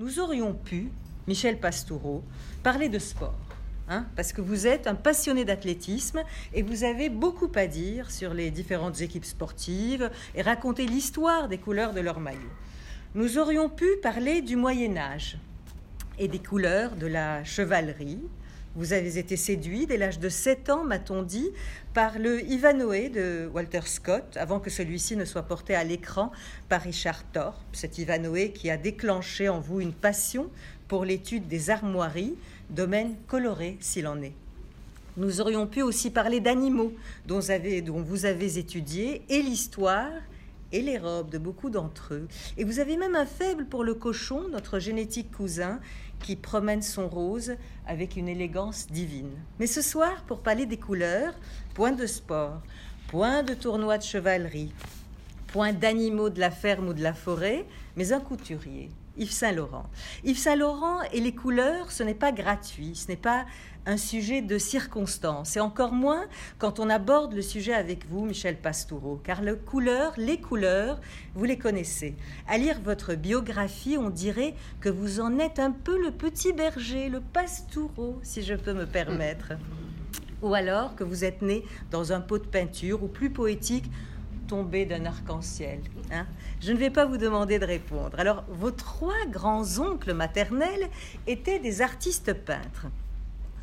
nous aurions pu, Michel Pastoureau, parler de sport. Hein, parce que vous êtes un passionné d'athlétisme et vous avez beaucoup à dire sur les différentes équipes sportives et raconter l'histoire des couleurs de leur maillot. Nous aurions pu parler du Moyen Âge et des couleurs de la chevalerie. Vous avez été séduit dès l'âge de 7 ans, m'a-t-on dit, par le Ivanhoe de Walter Scott, avant que celui-ci ne soit porté à l'écran par Richard Thorpe, cet Ivanhoe qui a déclenché en vous une passion pour l'étude des armoiries, domaine coloré s'il en est. Nous aurions pu aussi parler d'animaux dont, dont, vous avez étudié et l'histoire et les robes de beaucoup d'entre eux. Et vous avez même un faible pour le cochon, notre génétique cousin, qui promène son rose avec une élégance divine. Mais ce soir, pour parler des couleurs, point de sport, point de tournoi de chevalerie, point d'animaux de la ferme ou de la forêt, mais un couturier, Yves Saint-Laurent. Yves Saint-Laurent et les couleurs, ce n'est pas gratuit, ce n'est pas un sujet de circonstance, et encore moins quand on aborde le sujet avec vous, Michel Pastoureau, car le couleur, les couleurs, vous les connaissez. À lire votre biographie, on dirait que vous en êtes un peu le petit berger, le Pastoureau, si je peux me permettre. Ou alors que vous êtes né dans un pot de peinture, ou plus poétique, tombé d'un arc-en-ciel. Hein Je ne vais pas vous demander de répondre. Alors, vos trois grands-oncles maternels étaient des artistes peintres.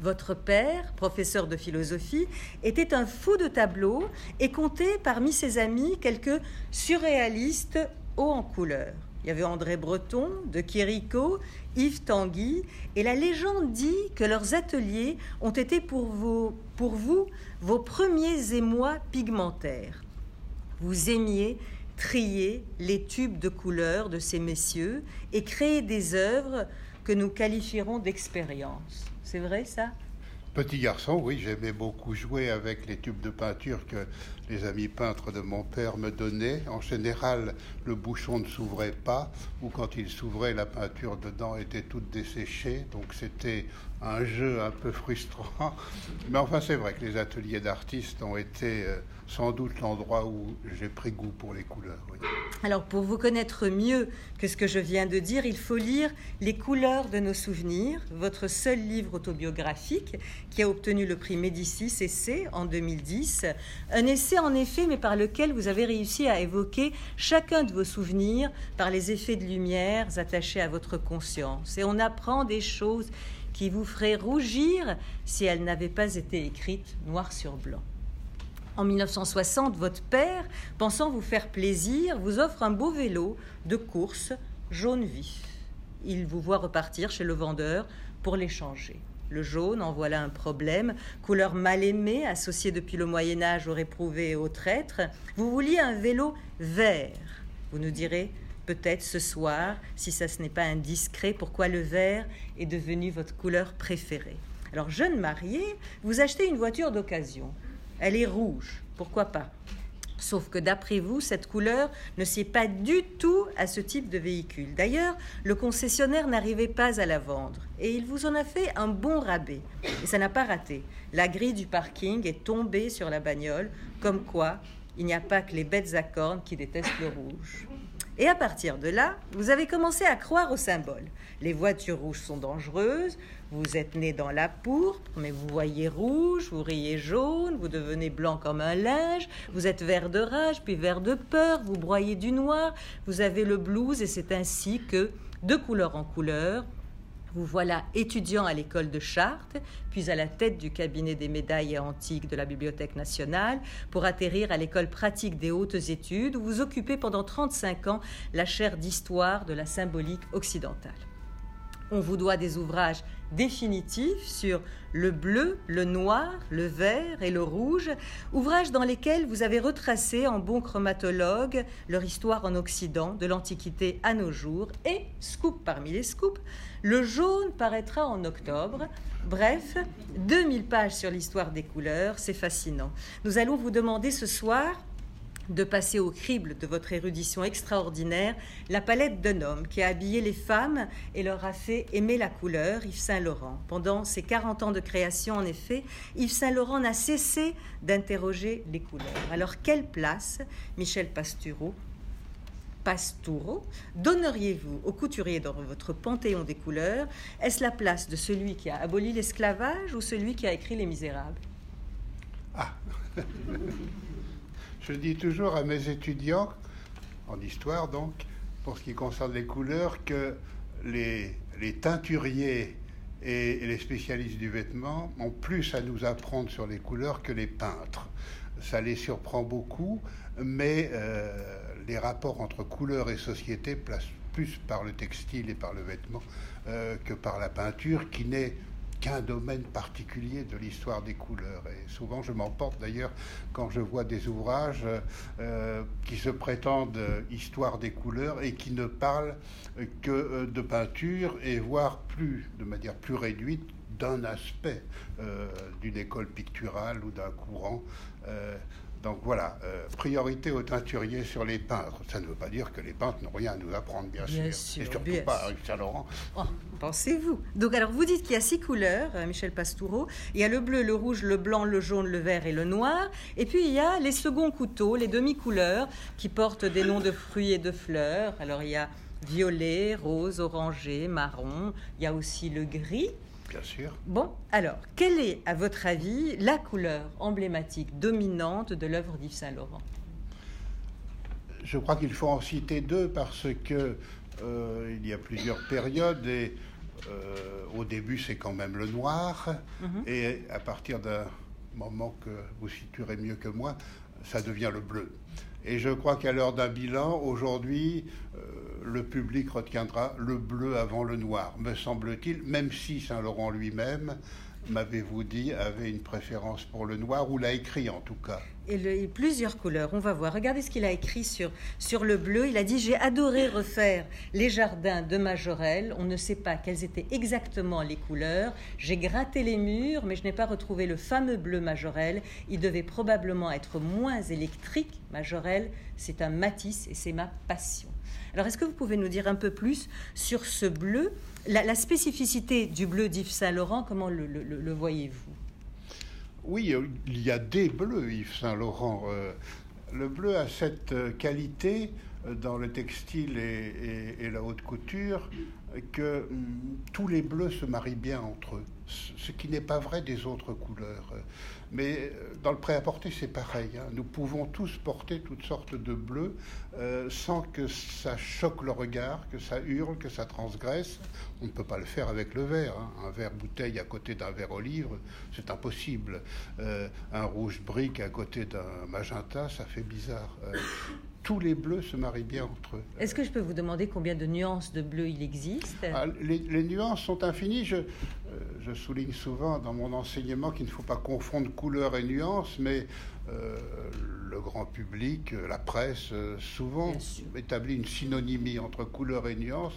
Votre père, professeur de philosophie, était un fou de tableaux et comptait parmi ses amis quelques surréalistes hauts en couleur. Il y avait André Breton, de Quirico, Yves Tanguy, et la légende dit que leurs ateliers ont été pour vous vos premiers émois pigmentaires vous aimiez trier les tubes de couleurs de ces messieurs et créer des œuvres que nous qualifierons d'expérience. C'est vrai ça? Petit garçon, oui, j'aimais beaucoup jouer avec les tubes de peinture que les amis peintres de mon père me donnaient. En général, le bouchon ne s'ouvrait pas, ou quand il s'ouvrait, la peinture dedans était toute desséchée. Donc c'était un jeu un peu frustrant. Mais enfin, c'est vrai que les ateliers d'artistes ont été euh, sans doute l'endroit où j'ai pris goût pour les couleurs. Alors, pour vous connaître mieux que ce que je viens de dire, il faut lire Les couleurs de nos souvenirs, votre seul livre autobiographique qui a obtenu le prix Médicis Essai en 2010. Un essai, en effet, mais par lequel vous avez réussi à évoquer chacun de vos souvenirs par les effets de lumière attachés à votre conscience. Et on apprend des choses qui vous feraient rougir si elles n'avaient pas été écrites noir sur blanc. En 1960, votre père, pensant vous faire plaisir, vous offre un beau vélo de course jaune vif. Il vous voit repartir chez le vendeur pour l'échanger. Le jaune, en voilà un problème, couleur mal aimée, associée depuis le Moyen Âge aux réprouvés et aux traîtres. Vous vouliez un vélo vert. Vous nous direz peut-être ce soir, si ça ce n'est pas indiscret, pourquoi le vert est devenu votre couleur préférée. Alors, jeune marié, vous achetez une voiture d'occasion. Elle est rouge, pourquoi pas? Sauf que d'après vous, cette couleur ne sied pas du tout à ce type de véhicule. D'ailleurs, le concessionnaire n'arrivait pas à la vendre et il vous en a fait un bon rabais. Et ça n'a pas raté. La grille du parking est tombée sur la bagnole, comme quoi il n'y a pas que les bêtes à cornes qui détestent le rouge. Et à partir de là, vous avez commencé à croire au symbole. Les voitures rouges sont dangereuses, vous êtes né dans la pourpre, mais vous voyez rouge, vous riez jaune, vous devenez blanc comme un linge, vous êtes vert de rage, puis vert de peur, vous broyez du noir, vous avez le blues, et c'est ainsi que, de couleur en couleur, vous voilà étudiant à l'école de Chartres, puis à la tête du cabinet des médailles antiques de la Bibliothèque nationale, pour atterrir à l'école pratique des hautes études, où vous occupez pendant 35 ans la chaire d'histoire de la symbolique occidentale. On vous doit des ouvrages définitifs sur le bleu, le noir, le vert et le rouge, ouvrages dans lesquels vous avez retracé en bon chromatologue leur histoire en Occident, de l'Antiquité à nos jours, et, scoop parmi les scoops, le jaune paraîtra en octobre. Bref, 2000 pages sur l'histoire des couleurs, c'est fascinant. Nous allons vous demander ce soir de passer au crible de votre érudition extraordinaire la palette d'un homme qui a habillé les femmes et leur a fait aimer la couleur, Yves Saint-Laurent. Pendant ses 40 ans de création, en effet, Yves Saint-Laurent n'a cessé d'interroger les couleurs. Alors, quelle place, Michel Pastoureau, Pastoureau, donneriez-vous au couturier dans votre panthéon des couleurs? Est-ce la place de celui qui a aboli l'esclavage ou celui qui a écrit Les Misérables? Ah Je dis toujours à mes étudiants, en histoire donc, pour ce qui concerne les couleurs, que les, teinturiers et les spécialistes du vêtement ont plus à nous apprendre sur les couleurs que les peintres. Ça les surprend beaucoup, mais euh, les rapports entre couleurs et société placent plus par le textile et par le vêtement euh, que par la peinture, qui n'est qu'un domaine particulier de l'histoire des couleurs. Et souvent, je m'emporte d'ailleurs quand je vois des ouvrages euh, qui se prétendent histoire des couleurs et qui ne parlent que de peinture et voire plus, de manière plus réduite, d'un aspect d'une école picturale ou d'un courant. Donc voilà, euh, priorité aux teinturiers sur les peintres. Ça ne veut pas dire que les peintres n'ont rien à nous apprendre, bien, sûr. Et surtout pas à Saint-Laurent. Oh, pensez-vous. Donc alors vous dites qu'il y a six couleurs, euh, Michel Pastoureau. Il y a le bleu, le rouge, le blanc, le jaune, le vert et le noir. Et puis il y a les seconds couteaux, les demi-couleurs, qui portent des noms de fruits et de fleurs. Alors il y a violet, rose, orangé, marron. Il y a aussi le gris. Bien sûr. Bon, alors, quelle est, à votre avis, la couleur emblématique dominante de l'œuvre d'Yves Saint-Laurent Je crois qu'il faut en citer deux parce que euh, il y a plusieurs périodes et euh, au début c'est quand même le noir mhm. et à partir d'un moment que vous situerez mieux que moi, ça devient le bleu. Et je crois qu'à l'heure d'un bilan, aujourd'hui, euh, le public retiendra le bleu avant le noir, me semble-t-il, même si Saint-Laurent lui-même, m'avez-vous dit, avait une préférence pour le noir, ou l'a écrit en tout cas? Et plusieurs couleurs, on va voir. Regardez ce qu'il a écrit sur, sur le bleu. Il a dit J'ai adoré refaire les jardins de Majorelle. On ne sait pas quelles étaient exactement les couleurs. J'ai gratté les murs, mais je n'ai pas retrouvé le fameux bleu Majorelle. Il devait probablement être moins électrique. Majorelle, c'est un matisse et c'est ma passion. Alors, est-ce que vous pouvez nous dire un peu plus sur ce bleu? La, spécificité du bleu d'Yves Saint-Laurent, comment le, voyez-vous? Oui, euh, il y a des bleus, Yves Saint-Laurent. Euh, le bleu a cette euh, qualité dans le textile et, la haute couture que hum, tous les bleus se marient bien entre eux, ce qui n'est pas vrai des autres couleurs. Mais euh, dans le prêt-à-porter, c'est pareil. Hein. Nous pouvons tous porter toutes sortes de bleus euh, sans que ça choque le regard, que ça hurle, que ça transgresse. On ne peut pas le faire avec le verre. Hein. Un verre bouteille à côté d'un verre olive, c'est impossible. Euh, un rouge brique à côté d'un magenta, ça fait bizarre tous les bleus se marient bien entre eux. Est-ce que je peux vous demander combien de nuances de bleu il existe? Ah, les, nuances sont infinies. Je, euh, je, souligne souvent dans mon enseignement qu'il ne faut pas confondre couleur et nuances, mais euh, le grand public, euh, la presse, souvent établit une synonymie entre couleur et nuance.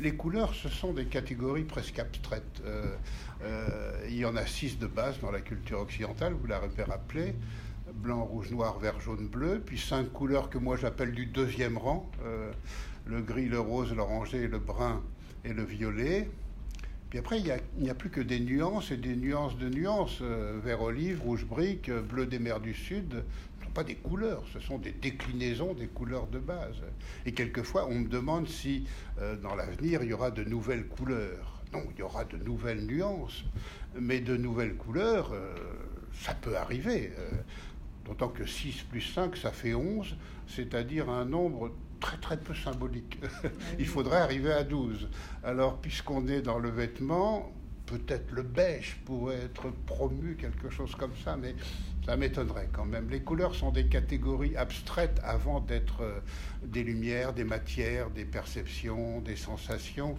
Les couleurs, ce sont des catégories presque abstraites. il y en a six de base dans la culture occidentale, vous l'avez rappelé blanc, rouge, noir, vert, jaune, bleu, puis cinq couleurs que moi j'appelle du deuxième rang, euh, le gris, le rose, l'oranger, le brun et le violet. Puis après, il n'y a, plus que des nuances et des nuances de nuances. Euh, vert olive, rouge brique, bleu des mers du Sud, ce ne sont pas des couleurs, ce sont des déclinaisons des couleurs de base. Et quelquefois, on me demande si euh, dans l'avenir, il y aura de nouvelles couleurs. Non, il y aura de nouvelles nuances, mais de nouvelles couleurs, ça peut arriver. D'autant que 6 plus 5, ça fait 11, c'est-à-dire un nombre très très peu symbolique. Il faudrait arriver à 12. Alors, puisqu'on est dans le vêtement, peut-être le beige pourrait être promu, quelque chose comme ça, mais ça m'étonnerait quand même. Les couleurs sont des catégories abstraites avant d'être euh, des lumières, des matières, des perceptions, des sensations.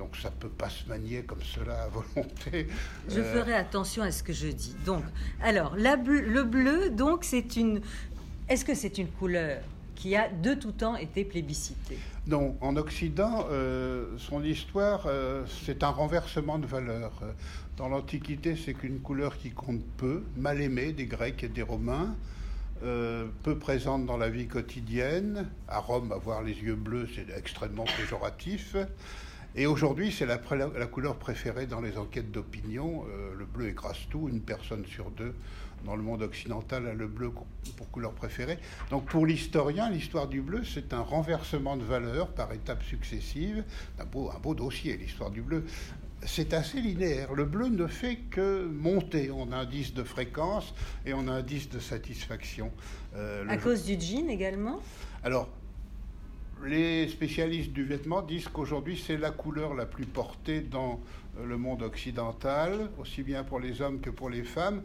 Donc ça ne peut pas se manier comme cela à volonté. Je euh, ferai attention à ce que je dis. Donc, alors, le bleu, donc, c'est une. Est-ce que c'est une couleur qui a de tout temps été plébiscitée? Non, en Occident, euh, son histoire, euh, c'est un renversement de valeur. Dans l'Antiquité, c'est qu'une couleur qui compte peu, mal aimée des Grecs et des Romains. peu présente dans la vie quotidienne. À Rome, avoir les yeux bleus, c'est extrêmement péjoratif. Et aujourd'hui, c'est la, couleur préférée dans les enquêtes d'opinion. Euh, le bleu écrase tout. Une personne sur deux dans le monde occidental a le bleu pour couleur préférée. Donc pour l'historien, l'histoire du bleu, c'est un renversement de valeur par étapes successives. Un beau, un beau dossier, l'histoire du bleu. C'est assez linéaire. Le bleu ne fait que monter en indice de fréquence et en indice de satisfaction. Euh, à cause du jean également? Alors, les spécialistes du vêtement disent qu'aujourd'hui, c'est la couleur la plus portée dans euh, le monde occidental, aussi bien pour les hommes que pour les femmes,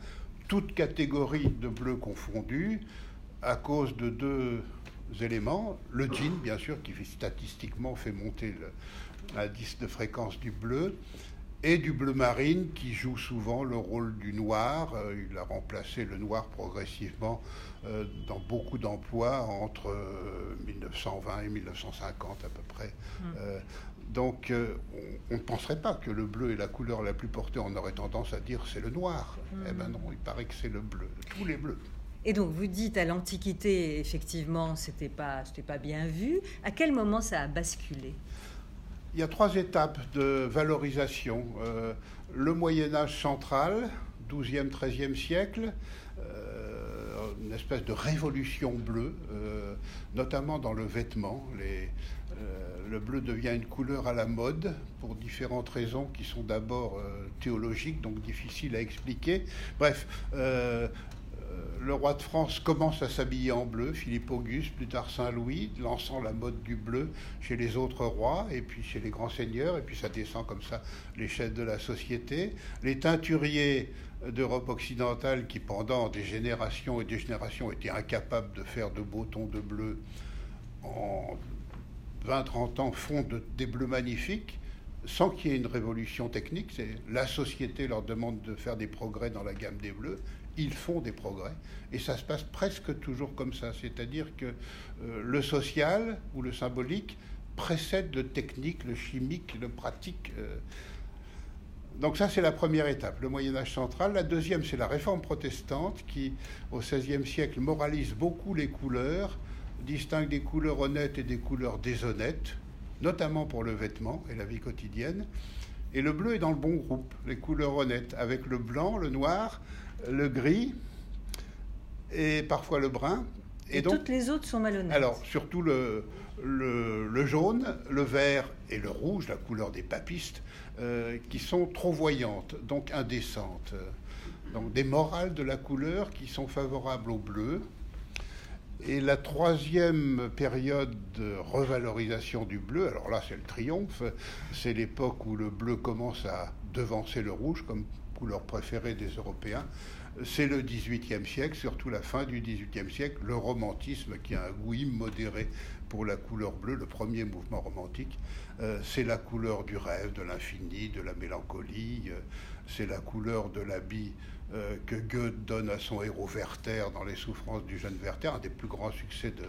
toutes catégories de bleu confondues, à cause de deux éléments. Le jean, bien sûr, qui statistiquement fait monter l'indice de fréquence du bleu, et du bleu marine qui joue souvent le rôle du noir. Euh, il a remplacé le noir progressivement euh, dans beaucoup d'emplois entre 1920 euh, et 1950 à peu près. Hmm. donc on ne penserait pas que le bleu est la couleur la plus portée. On aurait tendance à dire c'est le noir. Eh bien non, il paraît que c'est le bleu, tous les bleus. Et donc vous dites à l'Antiquité, effectivement, c'était pas, pas bien vu. À quel moment ça a basculé? Il y a trois étapes de valorisation. Euh, le Moyen Âge central, 12e, 13e siècle, euh, une espèce de révolution bleue, euh, notamment dans le vêtement. le bleu devient une couleur à la mode pour différentes raisons qui sont d'abord théologiques, donc difficiles à expliquer. Bref, le roi de France commence à s'habiller en bleu, Philippe Auguste, plus tard Saint-Louis, lançant la mode du bleu chez les autres rois et puis chez les grands seigneurs, et puis ça descend comme ça l'échelle de la société. Les teinturiers d'Europe occidentale qui pendant des générations et des générations étaient incapables de faire de beaux tons de bleu, en 20-30 ans font des bleus magnifiques sans qu'il y ait une révolution technique. La société leur demande de faire des progrès dans la gamme des bleus ils font des progrès. Et ça se passe presque toujours comme ça. C'est-à-dire que euh, le social ou le symbolique précède le technique, le chimique, le pratique. Euh. Donc ça, c'est la première étape, le Moyen Âge central. La deuxième, c'est la réforme protestante qui, au XVIe siècle, moralise beaucoup les couleurs, distingue des couleurs honnêtes et des couleurs déshonnêtes, notamment pour le vêtement et la vie quotidienne. Et le bleu est dans le bon groupe, les couleurs honnêtes, avec le blanc, le noir, le gris et parfois le brun. Et, donc, toutes les autres sont malhonnêtes. Alors, surtout le, le, jaune, le vert et le rouge, la couleur des papistes, euh, qui sont trop voyantes, donc indécentes. Donc des morales de la couleur qui sont favorables au bleu. Et la troisième période de revalorisation du bleu, alors là c'est le triomphe, c'est l'époque où le bleu commence à devancer le rouge comme couleur préférée des Européens, c'est le XVIIIe siècle, surtout la fin du XVIIIe siècle, le romantisme qui a un goût immodéré pour la couleur bleue, le premier mouvement romantique, euh, c'est la couleur du rêve, de l'infini, de la mélancolie, euh, c'est la couleur de l'habit euh, que Goethe donne à son héros Werther dans Les souffrances du jeune Werther, un des plus grands succès de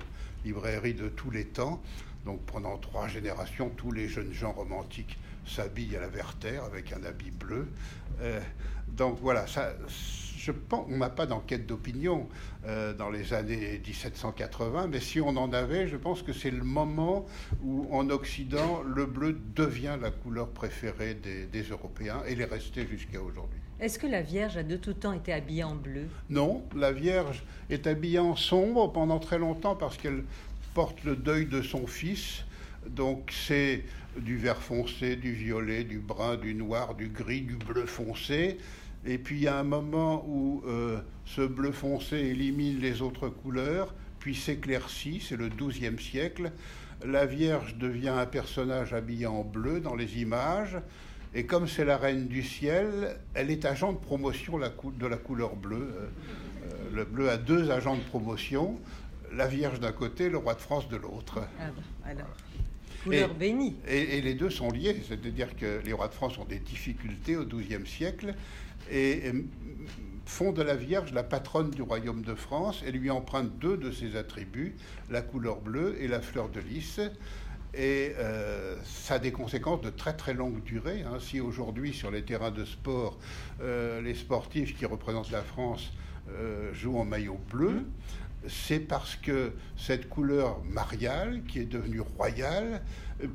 librairie de tous les temps. Donc pendant trois générations, tous les jeunes gens romantiques s'habille à la Werther avec un habit bleu. Euh, donc voilà, ça, je pense, on n'a pas d'enquête d'opinion euh, dans les années 1780, mais si on en avait, je pense que c'est le moment où en Occident, le bleu devient la couleur préférée des, des Européens et l'est resté jusqu'à aujourd'hui. Est-ce que la Vierge a de tout temps été habillée en bleu? Non, la Vierge est habillée en sombre pendant très longtemps parce qu'elle porte le deuil de son fils. Donc c'est du vert foncé, du violet, du brun, du noir, du gris, du bleu foncé. Et puis il a un moment où euh, ce bleu foncé élimine les autres couleurs, puis s'éclaircit, c'est le XIIe siècle. La Vierge devient un personnage habillé en bleu dans les images, et comme c'est la reine du ciel, elle est agent de promotion de la couleur bleue. Euh, euh, le bleu a deux agents de promotion, la Vierge d'un côté, le roi de France de l'autre. Ah alors couleur bénie. Et, les deux sont liés, c'est-à-dire que les rois de France ont des difficultés au XIIe siècle et, font de la Vierge la patronne du royaume de France et lui empruntent deux de ses attributs, la couleur bleue et la fleur de lys. Et euh, ça a des conséquences de très très longue durée. Hein. Si aujourd'hui sur les terrains de sport, euh, les sportifs qui représentent la France euh, jouent en maillot bleu, c'est parce que cette couleur mariale, qui est devenue royale,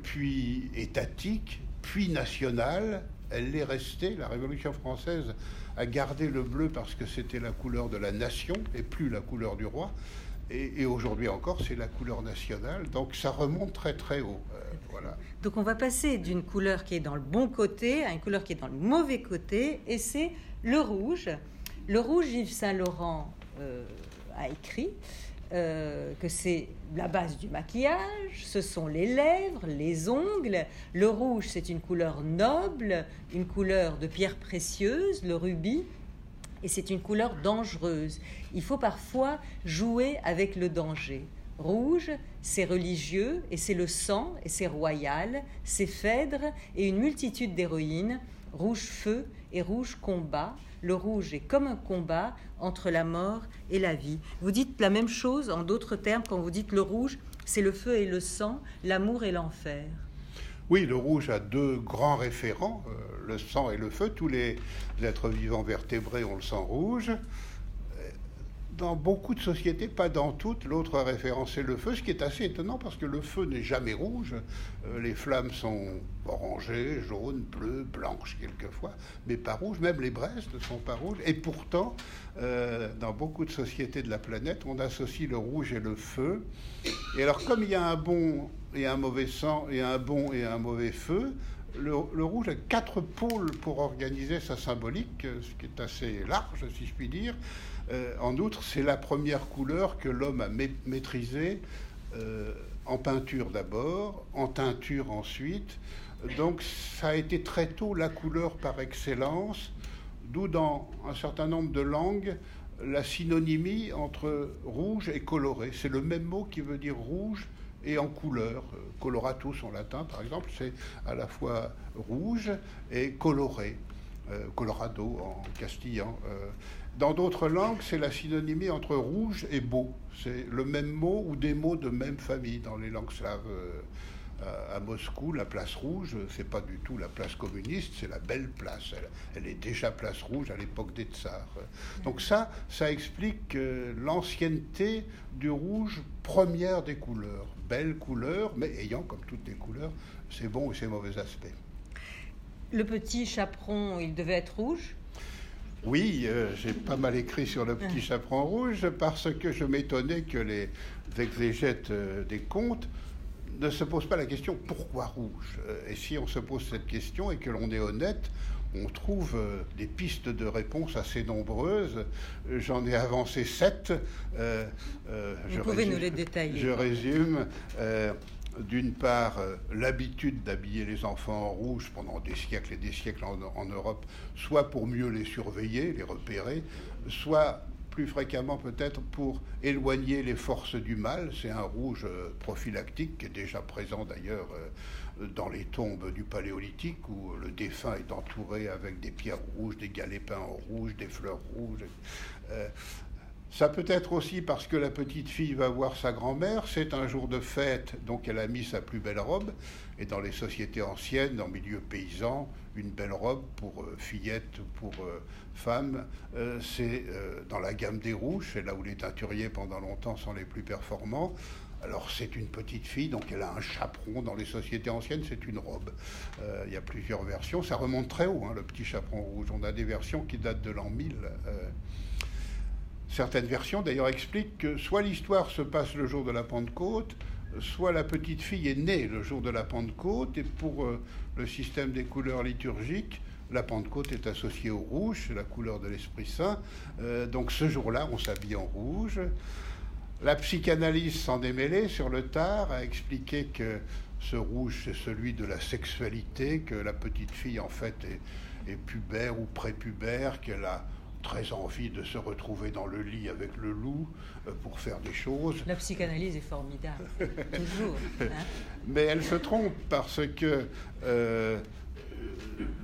puis étatique, puis nationale. Elle l'est restée. La Révolution française a gardé le bleu parce que c'était la couleur de la nation et plus la couleur du roi. Et, aujourd'hui encore, c'est la couleur nationale. Donc ça remonte très très haut. Euh, voilà. Donc on va passer d'une couleur qui est dans le bon côté à une couleur qui est dans le mauvais côté. Et c'est le rouge. Le rouge, Yves Saint-Laurent euh, a écrit euh, que c'est la base du maquillage, ce sont les lèvres, les ongles. Le rouge, c'est une couleur noble, une couleur de pierre précieuse, le rubis, et c'est une couleur dangereuse. Il faut parfois jouer avec le danger. Rouge, c'est religieux, et c'est le sang, et c'est royal, c'est Phèdre, et une multitude d'héroïnes. Rouge feu et rouge combat le rouge est comme un combat entre la mort et la vie. Vous dites la même chose en d'autres termes quand vous dites le rouge, c'est le feu et le sang, l'amour et l'enfer. Oui, le rouge a deux grands référents, euh, le sang et le feu. Tous les êtres vivants vertébrés ont le sang rouge dans beaucoup de sociétés, pas dans toutes, l'autre référence est le feu, ce qui est assez étonnant parce que le feu n'est jamais rouge. Euh, les flammes sont orangées, jaunes, bleues, blanches quelquefois, mais pas rouges. Même les braises ne sont pas rouges. Et pourtant, euh, dans beaucoup de sociétés de la planète, on associe le rouge et le feu. Et alors, comme il y a un bon et un mauvais sang, et un bon et un mauvais feu, le, rouge a quatre pôles pour organiser sa symbolique, ce qui est assez large, si je puis dire. Euh, en outre, c'est la première couleur que l'homme a maîtrisée euh, en peinture d'abord, en teinture ensuite. Donc ça a été très tôt la couleur par excellence, d'où dans un certain nombre de langues la synonymie entre rouge et coloré. C'est le même mot qui veut dire rouge et en couleur. Coloratus en latin, par exemple, c'est à la fois rouge et coloré. Euh, Colorado en castillan. Dans d'autres langues, c'est la synonymie entre rouge et beau. C'est le même mot ou des mots de même famille. Dans les langues slaves, euh, à Moscou, la place rouge, c'est pas du tout la place communiste, c'est la belle place. Elle, est déjà place rouge à l'époque des tsars. Donc ça, ça explique l'ancienneté du rouge, première des couleurs. Belle couleur, mais ayant, comme toutes les couleurs, ses bons et ses mauvais aspects. Le petit chaperon, il devait être rouge? Oui, euh, j'ai pas mal écrit sur le petit chaperon rouge parce que je m'étonnais que les exégètes euh, des contes ne se posent pas la question pourquoi rouge? Euh, Et si on se pose cette question et que l'on est honnête, on trouve des pistes de réponse assez nombreuses. J'en ai avancé sept. Vous pouvez nous les détailler. Je résume d'une part, euh, l'habitude d'habiller les enfants en rouge pendant des siècles et des siècles en, Europe, soit pour mieux les surveiller, les repérer, soit plus fréquemment peut-être pour éloigner les forces du mal. C'est un rouge euh, prophylactique qui est déjà présent d'ailleurs euh, dans les tombes du paléolithique où le défunt est entouré avec des pierres rouges, des galets peints en rouge, des fleurs rouges. Ça peut être aussi parce que la petite fille va voir sa grand-mère, c'est un jour de fête, donc elle a mis sa plus belle robe. Et dans les sociétés anciennes, en milieu paysan, une belle robe pour euh, fillette ou pour euh, femme, euh, c'est dans la gamme des rouges, c'est là où les teinturiers pendant longtemps sont les plus performants. Alors c'est une petite fille, donc elle a un chaperon. Dans les sociétés anciennes, c'est une robe. Il y a plusieurs versions. Ça remonte très haut, hein, le petit chaperon rouge. On a des versions qui datent de l'an 1000. Certaines versions d'ailleurs expliquent que soit l'histoire se passe le jour de la Pentecôte, soit la petite fille est née le jour de la Pentecôte, et pour euh, le système des couleurs liturgiques, la Pentecôte est associée au rouge, la couleur de l'Esprit Saint. Euh, donc ce jour-là, on s'habille en rouge. La psychanalyse s'en démêlée sur le tard, a expliqué que ce rouge, c'est celui de la sexualité, que la petite fille, en fait, est, est pubère ou prépubère, qu'elle a très envie de se retrouver dans le lit avec le loup euh, pour faire des choses. La psychanalyse est formidable, toujours. Hein. Mais elle se trompe parce que euh,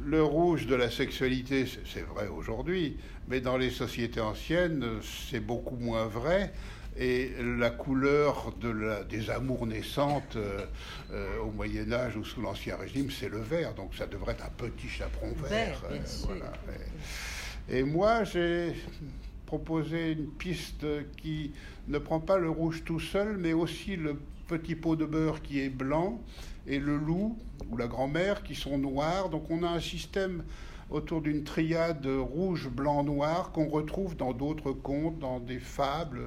le rouge de la sexualité, c'est vrai aujourd'hui, mais dans les sociétés anciennes, c'est beaucoup moins vrai. Et la couleur de la, des amours naissantes euh, au Moyen Âge ou sous l'Ancien Régime, c'est le vert. Donc ça devrait être un petit chaperon vert. vert bien sûr. Et moi, j'ai proposé une piste qui ne prend pas le rouge tout seul, mais aussi le petit pot de beurre qui est blanc et le loup ou la grand-mère qui sont noirs. Donc on a un système autour d'une triade rouge, blanc, noir qu'on retrouve dans d'autres contes, dans des fables,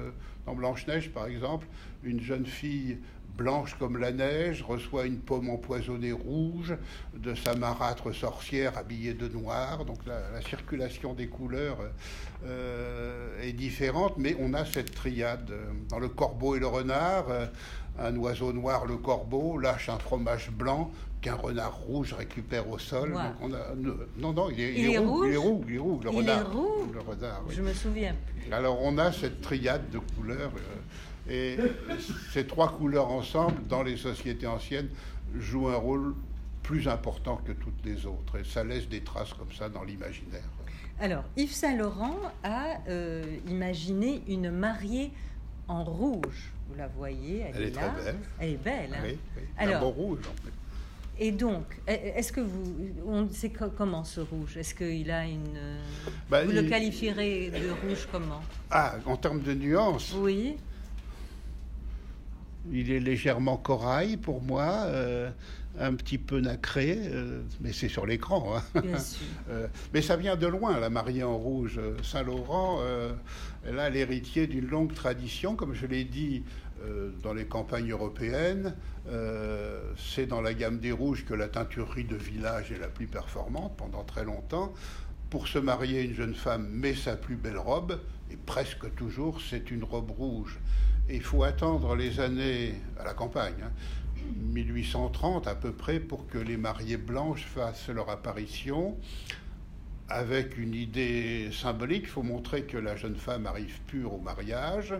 dans Blanche-Neige par exemple, une jeune fille blanche comme la neige, reçoit une pomme empoisonnée rouge de sa marâtre sorcière habillée de noir. Donc la, circulation des couleurs euh, est différente, mais on a cette triade. Dans le corbeau et le renard, euh, un oiseau noir, le corbeau, lâche un fromage blanc qu'un renard rouge récupère au sol. non, non, il est, roux, il est roux, il est roux, le renard. Le renard Je me souviens. Alors on a cette triade de couleurs. Euh, et ces trois couleurs ensemble, dans les sociétés anciennes, jouent un rôle plus important que toutes les autres. Et ça laisse des traces comme ça dans l'imaginaire. Alors, Yves Saint-Laurent a euh, imaginé une mariée en rouge. Vous la voyez, elle, est, très belle. Elle est belle. Hein oui, Alors, un beau rouge en fait. Et donc, est-ce que vous, on sait comment ce rouge? Est-ce qu'il a une, bah, vous le qualifierez de rouge comment? Ah, en termes de nuances. Oui. Il est légèrement corail pour moi, euh, un petit peu nacré, euh, mais c'est sur l'écran. Hein. Euh, mais ça vient de loin, la mariée en rouge. Saint-Laurent, là, l'héritier d'une longue tradition, comme je l'ai dit, dans les campagnes européennes. c'est dans la gamme des rouges que la teinturerie de village est la plus performante pendant très longtemps. Pour se marier, une jeune femme met sa plus belle robe, et presque toujours, c'est une robe rouge il faut attendre les années à la campagne, 1830 hein, à peu près, pour que les mariées blanches fassent leur apparition avec une idée symbolique. Il faut montrer que la jeune femme arrive pure au mariage.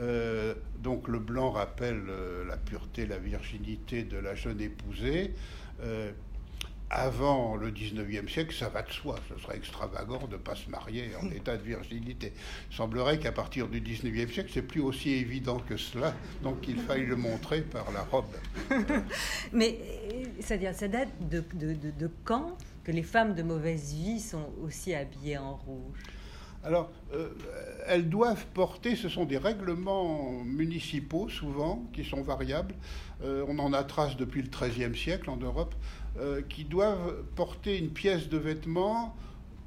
Euh, donc le blanc rappelle euh, la pureté, la virginité de la jeune épousée. Euh, avant le 19e siècle, ça va de soi. Ce serait extravagant de ne pas se marier en état de virginité. Il semblerait qu'à partir du 19e siècle, c'est plus aussi évident que cela, donc il faille le montrer par la robe. Mais c'est-à-dire, ça date de, de, quand que les femmes de mauvaise vie sont aussi habillées en rouge? Alors, euh, elles doivent porter, ce sont des règlements municipaux souvent, qui sont variables. Euh, on en a trace depuis le XIIIe siècle en Europe. Euh, qui doivent porter une pièce de vêtement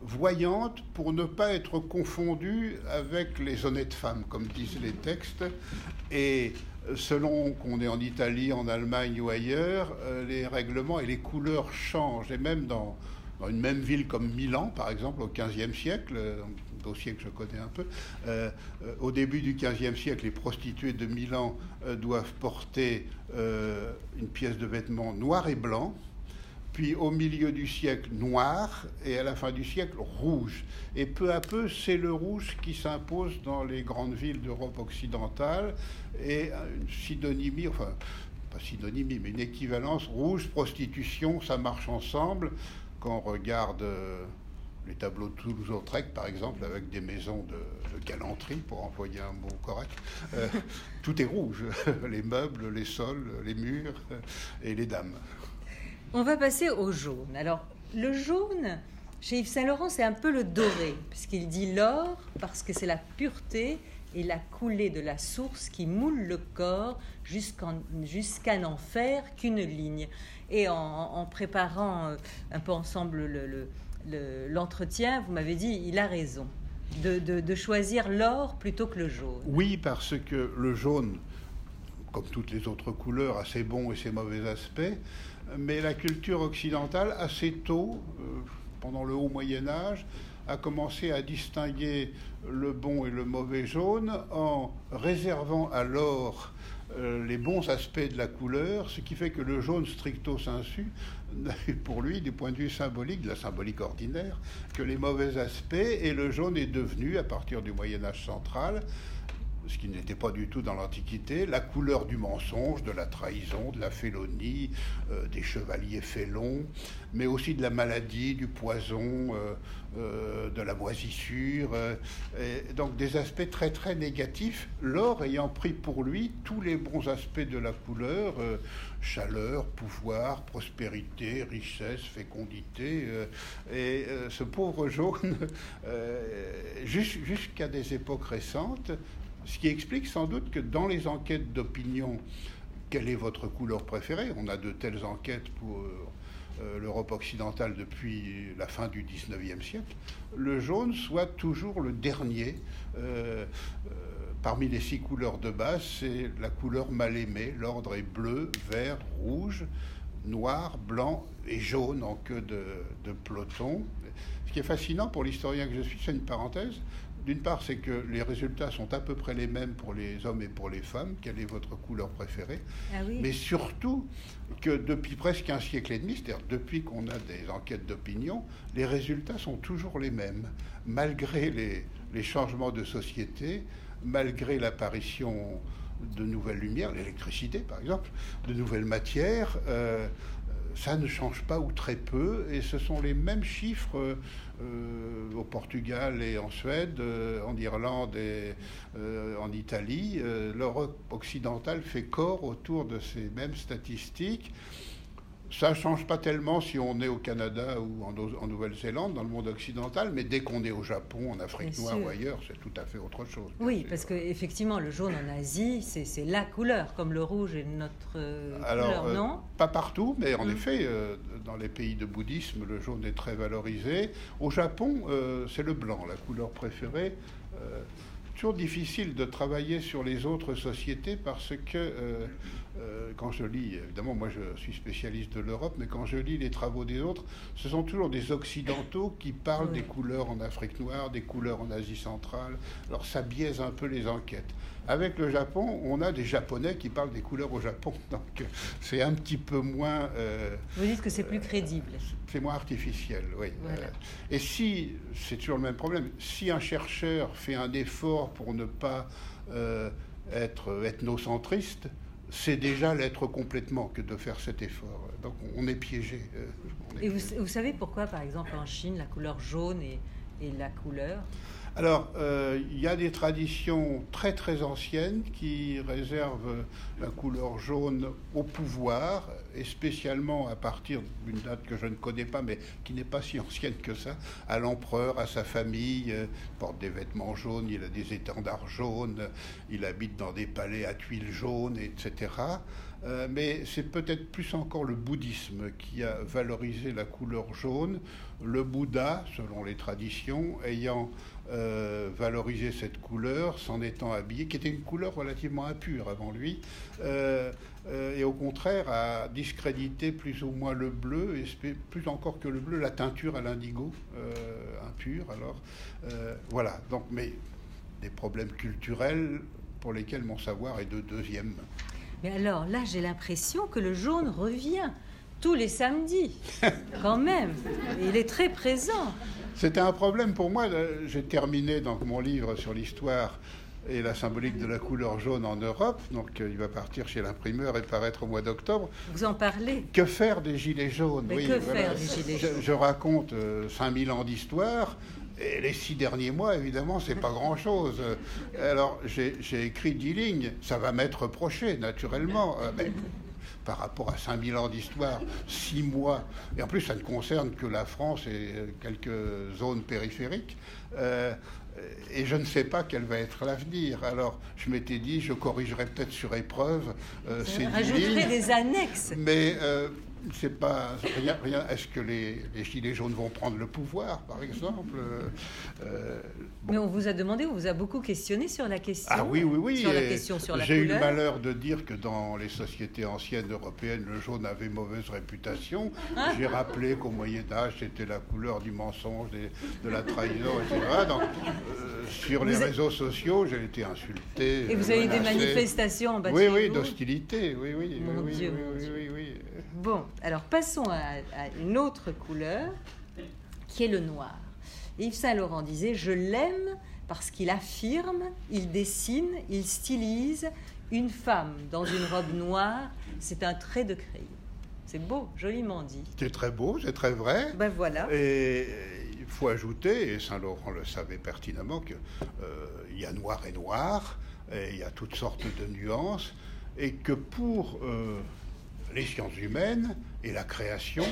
voyante pour ne pas être confondue avec les honnêtes femmes, comme disent les textes. Et selon qu'on est en Italie, en Allemagne ou ailleurs, euh, les règlements et les couleurs changent. Et même dans, une même ville comme Milan, par exemple, au XVe siècle, un dossier que je connais un peu, euh, au début du XVe siècle, les prostituées de Milan doivent porter une pièce de vêtement noir et blanc puis au milieu du siècle noir et à la fin du siècle rouge. Et peu à peu, c'est le rouge qui s'impose dans les grandes villes d'Europe occidentale et une synonymie, enfin pas synonymie, mais une équivalence rouge, prostitution, ça marche ensemble. Quand on regarde euh, les tableaux de Toulouse-Lautrec, par exemple, avec des maisons de, galanterie, pour employer un mot correct, euh, tout est rouge. les meubles, les sols, les murs et les dames. On va passer au jaune. Alors, le jaune, chez Yves Saint-Laurent, c'est un peu le doré, puisqu'il dit l'or parce que c'est la pureté et la coulée de la source qui moule le corps jusqu'à n'en faire qu'une ligne. Et en, préparant euh, un peu ensemble l'entretien, vous m'avez dit, il a raison. De choisir l'or plutôt que le jaune. Oui, parce que le jaune, comme toutes les autres couleurs, a ses bons et ses mauvais aspects mais la culture occidentale, assez tôt, euh, pendant le haut Moyen Âge, a commencé à distinguer le bon et le mauvais jaune en réservant à l'or euh, les bons aspects de la couleur, ce qui fait que le jaune stricto sensu n'a pour lui, du point de vue symbolique, de la symbolique ordinaire, que les mauvais aspects, et le jaune est devenu, à partir du Moyen Âge central, ce qui n'était pas du tout dans l'Antiquité, la couleur du mensonge, de la trahison, de la félonie, euh, des chevaliers félons, mais aussi de la maladie, du poison, euh, euh, de la moisissure, donc des aspects très très négatifs, l'or ayant pris pour lui tous les bons aspects de la couleur, chaleur, pouvoir, prospérité, richesse, fécondité, et ce pauvre jaune, jusqu'à des époques récentes, ce qui explique sans doute que dans les enquêtes d'opinion quelle est votre couleur préférée? On a de telles enquêtes pour euh, l'Europe occidentale depuis la fin du 19e siècle. Le jaune soit toujours le dernier. Euh, parmi les six couleurs de base, c'est la couleur mal aimée. L'ordre est bleu, vert, rouge, noir, blanc et jaune en queue de, de peloton. Ce qui est fascinant pour l'historien que je suis, c'est une parenthèse, d'une part, c'est que les résultats sont à peu près les mêmes pour les hommes et pour les femmes. Quelle est votre couleur préférée ah Mais surtout que depuis presque un siècle et demi, c'est-à-dire depuis qu'on a des enquêtes d'opinion, les résultats sont toujours les mêmes, malgré les, changements de société, malgré l'apparition de nouvelles lumières, l'électricité par exemple, de nouvelles matières. Euh, ça ne change pas ou très peu, et ce sont les mêmes chiffres euh, au Portugal et en Suède, euh, en Irlande et euh, en Italie. L'Europe occidentale fait corps autour de ces mêmes statistiques. Ça ne change pas tellement si on est au Canada ou en, Nouvelle-Zélande, dans le monde occidental, mais dès qu'on est au Japon, en Afrique noire ou ailleurs, c'est tout à fait autre chose. Oui, parce qu'effectivement, le jaune en Asie, c'est la couleur, comme le rouge est notre euh, couleur, non? euh, Pas partout, mais en mm. effet, euh, dans les pays de bouddhisme, le jaune est très valorisé. Au Japon, c'est le blanc, la couleur préférée toujours difficile de travailler sur les autres sociétés parce que euh, quand je lis, évidemment, moi je suis spécialiste de l'Europe, mais quand je lis les travaux des autres, ce sont toujours des Occidentaux qui parlent des couleurs en Afrique noire, des couleurs en Asie centrale. Alors ça biaise un peu les enquêtes. Avec le Japon, on a des Japonais qui parlent des couleurs au Japon, donc c'est un petit peu moins. Euh, Vous dites que c'est plus crédible. C'est moins artificiel, oui. Euh, et si, c'est toujours le même problème, si un chercheur fait un effort pour ne pas être ethnocentriste, c'est déjà l'être complètement que de faire cet effort. Donc on est piégé. Euh, et Vous, savez pourquoi, par exemple, en Chine, la couleur jaune est, est la couleur? Alors, euh, il y a des traditions très très anciennes qui réservent la couleur jaune au pouvoir, et spécialement à partir d'une date que je ne connais pas, mais qui n'est pas si ancienne que ça, à l'empereur, à sa famille, euh, il porte des vêtements jaunes, il a des étendards jaunes, il habite dans des palais à tuiles jaunes, etc. Euh, mais c'est peut-être plus encore le bouddhisme qui a valorisé la couleur jaune, le Bouddha, selon les traditions, ayant euh, valorisé cette couleur, s'en étant habillé, qui était une couleur relativement impure avant lui, euh, et au contraire a discrédité plus ou moins le bleu, et plus encore que le bleu, la teinture à l'indigo impure. Alors voilà, donc, mais des problèmes culturels pour lesquels mon savoir est de deuxième mais alors là, j'ai l'impression que le jaune revient tous les samedis, quand même. Il est très présent. C'était un problème pour moi. J'ai terminé donc mon livre sur l'histoire et la symbolique de la couleur jaune en Europe. Donc euh, il va partir chez l'imprimeur et paraître au mois d'octobre. Vous en parlez Que faire des gilets jaunes oui, Que faire des gilets jaunes je, raconte 5000 euh, ans d'histoire. Et les six derniers mois, évidemment, c'est pas grand-chose. Alors, j'ai écrit dix lignes. Ça va m'être reproché, naturellement. Euh, mais par rapport à 5000 ans d'histoire, six mois, et en plus ça ne concerne que la France et quelques zones périphériques, euh, et je ne sais pas quel va être l'avenir. Alors je m'étais dit, je corrigerai peut-être sur épreuve euh, ces lignes. des annexes. Mais euh, c'est pas rien. rien Est-ce que les, les, gilets jaunes vont prendre le pouvoir, par exemple euh, Mais on vous a demandé, on vous a beaucoup questionné sur la question. Ah oui, oui, oui. Sur la question sur la J'ai eu le malheur de dire que dans les sociétés anciennes européennes, le jaune avait mauvaise réputation. Ah. J'ai rappelé qu'au Moyen Âge, c'était la couleur du mensonge, de la trahison, etc. Donc, euh, sur les réseaux sociaux, j'ai été insulté. Et vous avez eu des manifestations en bas Oui, oui, d'hostilité, oui, oui. Mon oui, Dieu, oui, oui, oui, Bon, alors passons à, une autre couleur qui est le noir. Yves Saint-Laurent disait Je l'aime parce qu'il affirme, il dessine, il stylise une femme dans une robe noire. C'est un trait de crayon. C'est beau, joliment dit. C'est très beau, c'est très vrai. Ben voilà. Et il faut ajouter, et Saint-Laurent le savait pertinemment, qu'il euh, y a noir et noir, et il y a toutes sortes de nuances, et que pour euh, les sciences humaines et la création,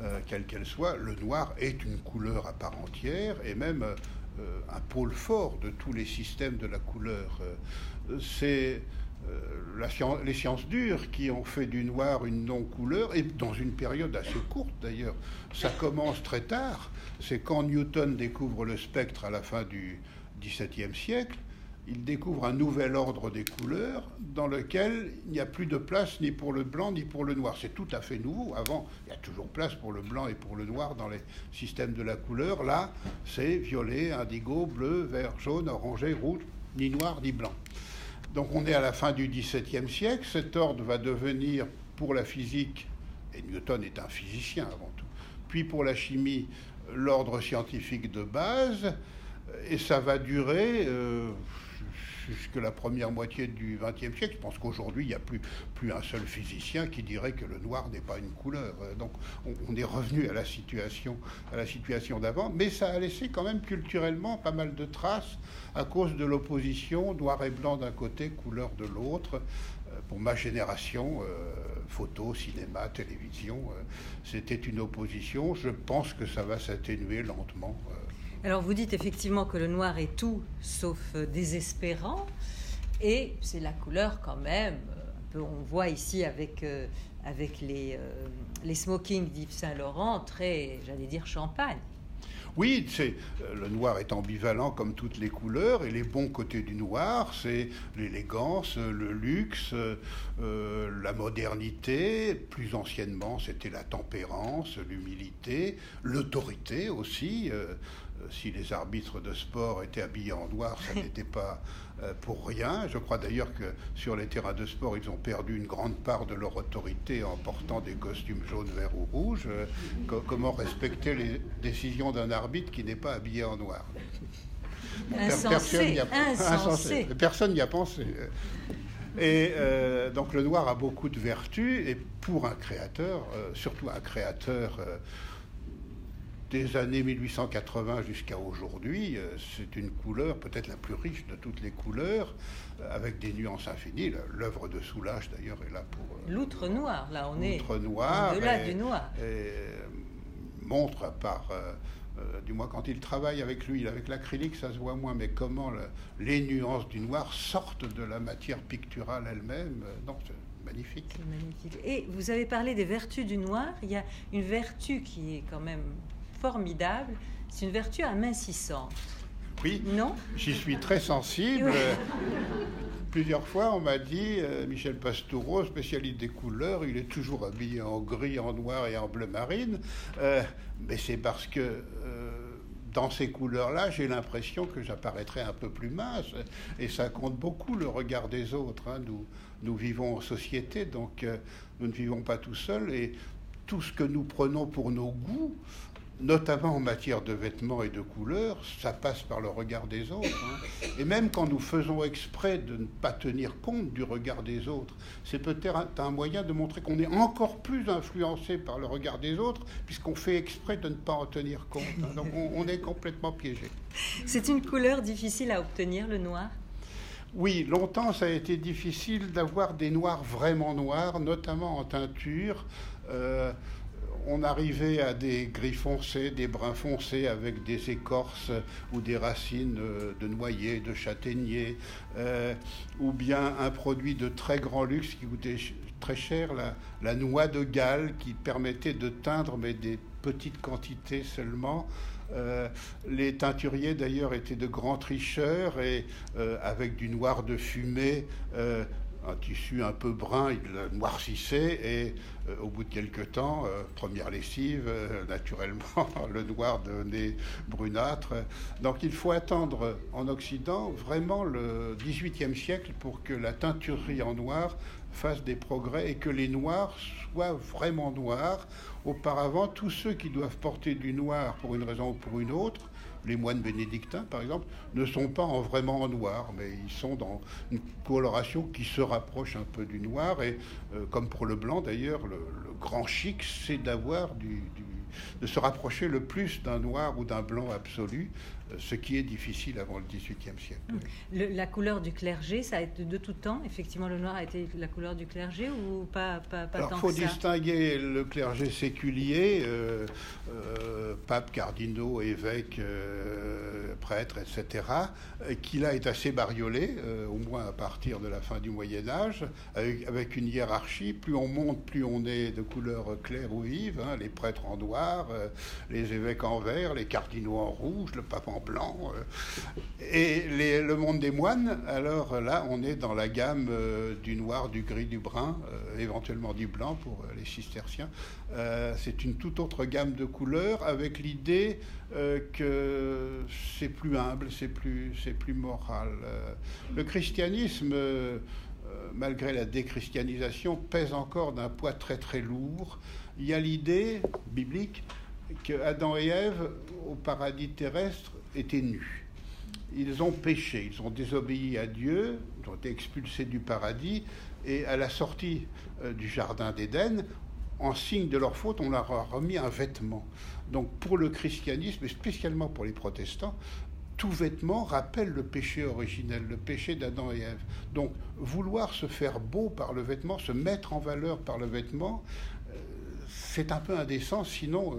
euh, quelle qu'elle soit, le noir est une couleur à part entière et même euh, un pôle fort de tous les systèmes de la couleur. Euh, c'est les sciences dures qui ont fait du noir une non-couleur, et dans une période assez courte d'ailleurs. Ça commence très tard. C'est quand Newton découvre le spectre à la fin du XVIIe siècle il découvre un nouvel ordre des couleurs dans lequel il n'y a plus de place ni pour le blanc ni pour le noir. C'est tout à fait nouveau. Avant, il y a toujours place pour le blanc et pour le noir dans les systèmes de la couleur. Là, c'est violet, indigo, bleu, vert, jaune, orangé, rouge, ni noir ni blanc. Donc on est à la fin du XVIIe siècle. Cet ordre va devenir pour la physique, et Newton est un physicien avant tout, puis pour la chimie, l'ordre scientifique de base. Et ça va durer... Euh, jusque la première moitié du XXe siècle. Je pense qu'aujourd'hui, il n'y a plus, un seul physicien qui dirait que le noir n'est pas une couleur. Euh, donc on, est revenu à la situation, situation d'avant, mais ça a laissé quand même culturellement pas mal de traces à cause de l'opposition noir et blanc d'un côté, couleur de l'autre. Euh, pour ma génération, euh, photo, cinéma, télévision, c'était une opposition. Je pense que ça va s'atténuer lentement. Alors vous dites effectivement que le noir est tout sauf euh, désespérant, et c'est la couleur quand même. Euh, on voit ici avec, euh, avec les, les smokings d'Yves Saint-Laurent, très, j'allais dire, champagne. Oui, c'est le noir est ambivalent comme toutes les couleurs et les bons côtés du noir, c'est l'élégance, le luxe, la modernité. Plus anciennement, c'était la tempérance, l'humilité, l'autorité aussi. Si les arbitres de sport étaient habillés en noir, ça n'était pas euh, pour rien. Je crois d'ailleurs que sur les terrains de sport, ils ont perdu une grande part de leur autorité en portant des costumes jaunes, verts ou rouges. Euh, comment respecter les décisions d'un arbitre qui n'est pas habillé en noir? Personne n'y a, Personne n'y a pensé. Et donc le noir a beaucoup de vertus, et pour un créateur, surtout un créateur des années 1880 jusqu'à aujourd'hui, euh, c'est une couleur peut-être la plus riche de toutes les couleurs, euh, avec des nuances infinies. L'œuvre de Soulage, d'ailleurs, est là pour... Euh, L'outre noir, là, on est noir, au-delà du noir. montre par... du moins quand il travaille avec lui, avec l'acrylique, ça se voit moins, mais comment les nuances du noir sortent de la matière picturale elle-même. donc c'est magnifique. magnifique. Et vous avez parlé des vertus du noir. Il y a une vertu qui est quand même formidable. C'est une vertu amincissante. Oui, non J'y suis très sensible. Plusieurs fois, on m'a dit, euh, Michel Pastoureau, spécialiste des couleurs, il est toujours habillé en gris, en noir et en bleu marine. Euh, mais c'est parce que euh, dans ces couleurs-là, j'ai l'impression que j'apparaîtrais un peu plus mince. Et ça compte beaucoup le regard des autres. Hein. Nous, nous vivons en société, donc nous ne vivons pas tout seuls. Et tout ce que nous prenons pour nos goûts, notamment en matière de vêtements et de couleurs, ça passe par le regard des autres. Hein. Et même quand nous faisons exprès de ne pas tenir compte du regard des autres, c'est peut-être un, moyen de montrer qu'on est encore plus influencé par le regard des autres, puisqu'on fait exprès de ne pas en tenir compte. Hein. Donc on, est complètement piégé. C'est une couleur difficile à obtenir, le noir? Oui, longtemps ça a été difficile d'avoir des noirs vraiment noirs, notamment en teinture. Euh, on arrivait à des gris foncés, des bruns foncés avec des écorces ou des racines de noyer, de châtaignier, euh, ou bien un produit de très grand luxe qui coûtait très cher, la, noix de Galles, qui permettait de teindre, mais des petites quantités seulement. Euh, les teinturiers d'ailleurs étaient de grands tricheurs et euh, avec du noir de fumée un tissu un peu brun, il noircissait et euh, au bout de quelques temps, euh, première lessive, euh, naturellement, le noir devenait brunâtre. Donc il faut attendre en Occident vraiment le XVIIIe siècle pour que la teinturerie en noir fasse des progrès et que les noirs soient vraiment noirs. Auparavant, tous ceux qui doivent porter du noir pour une raison ou pour une autre les moines bénédictins, par exemple, ne sont pas en vraiment en noir, mais ils sont dans une coloration qui se rapproche un peu du noir. Et euh, comme pour le blanc, d'ailleurs, le, grand chic, c'est d'avoir de se rapprocher le plus d'un noir ou d'un blanc absolu, ce qui est difficile avant le XVIIIe siècle. la couleur du clergé, ça a été de tout temps. Effectivement, le noir a été la couleur du clergé ou pas, pas, pas Alors, il faut distinguer le clergé séculier, euh, euh, pape, cardinaux, évêques, prêtre, etc., qui là est assez bariolé, au moins à partir de la fin du Moyen Âge, avec, une hiérarchie. Plus on monte, plus on est de couleur claire ou vive. Hein, les prêtres en noir, les évêques en vert, les cardinaux en rouge, le pape en blanc. et le monde des moines, alors là, on est dans la gamme du noir, du gris, du brun, éventuellement du blanc pour les cisterciens. C'est une toute autre gamme de couleurs avec l'idée euh, que c'est plus humble, c'est plus, c'est plus moral. Euh, le christianisme, euh, malgré la déchristianisation, pèse encore d'un poids très très lourd. Il y a l'idée biblique que Adam et Ève, au paradis terrestre, étaient nus. Ils ont péché, ils ont désobéi à Dieu, ils ont été expulsés du paradis, et à la sortie du jardin d'Éden, en signe de leur faute, on leur a remis un vêtement. Donc pour le christianisme, et spécialement pour les protestants, tout vêtement rappelle le péché originel, le péché d'Adam et Ève. Donc vouloir se faire beau par le vêtement, se mettre en valeur par le vêtement, c'est un peu indécent, sinon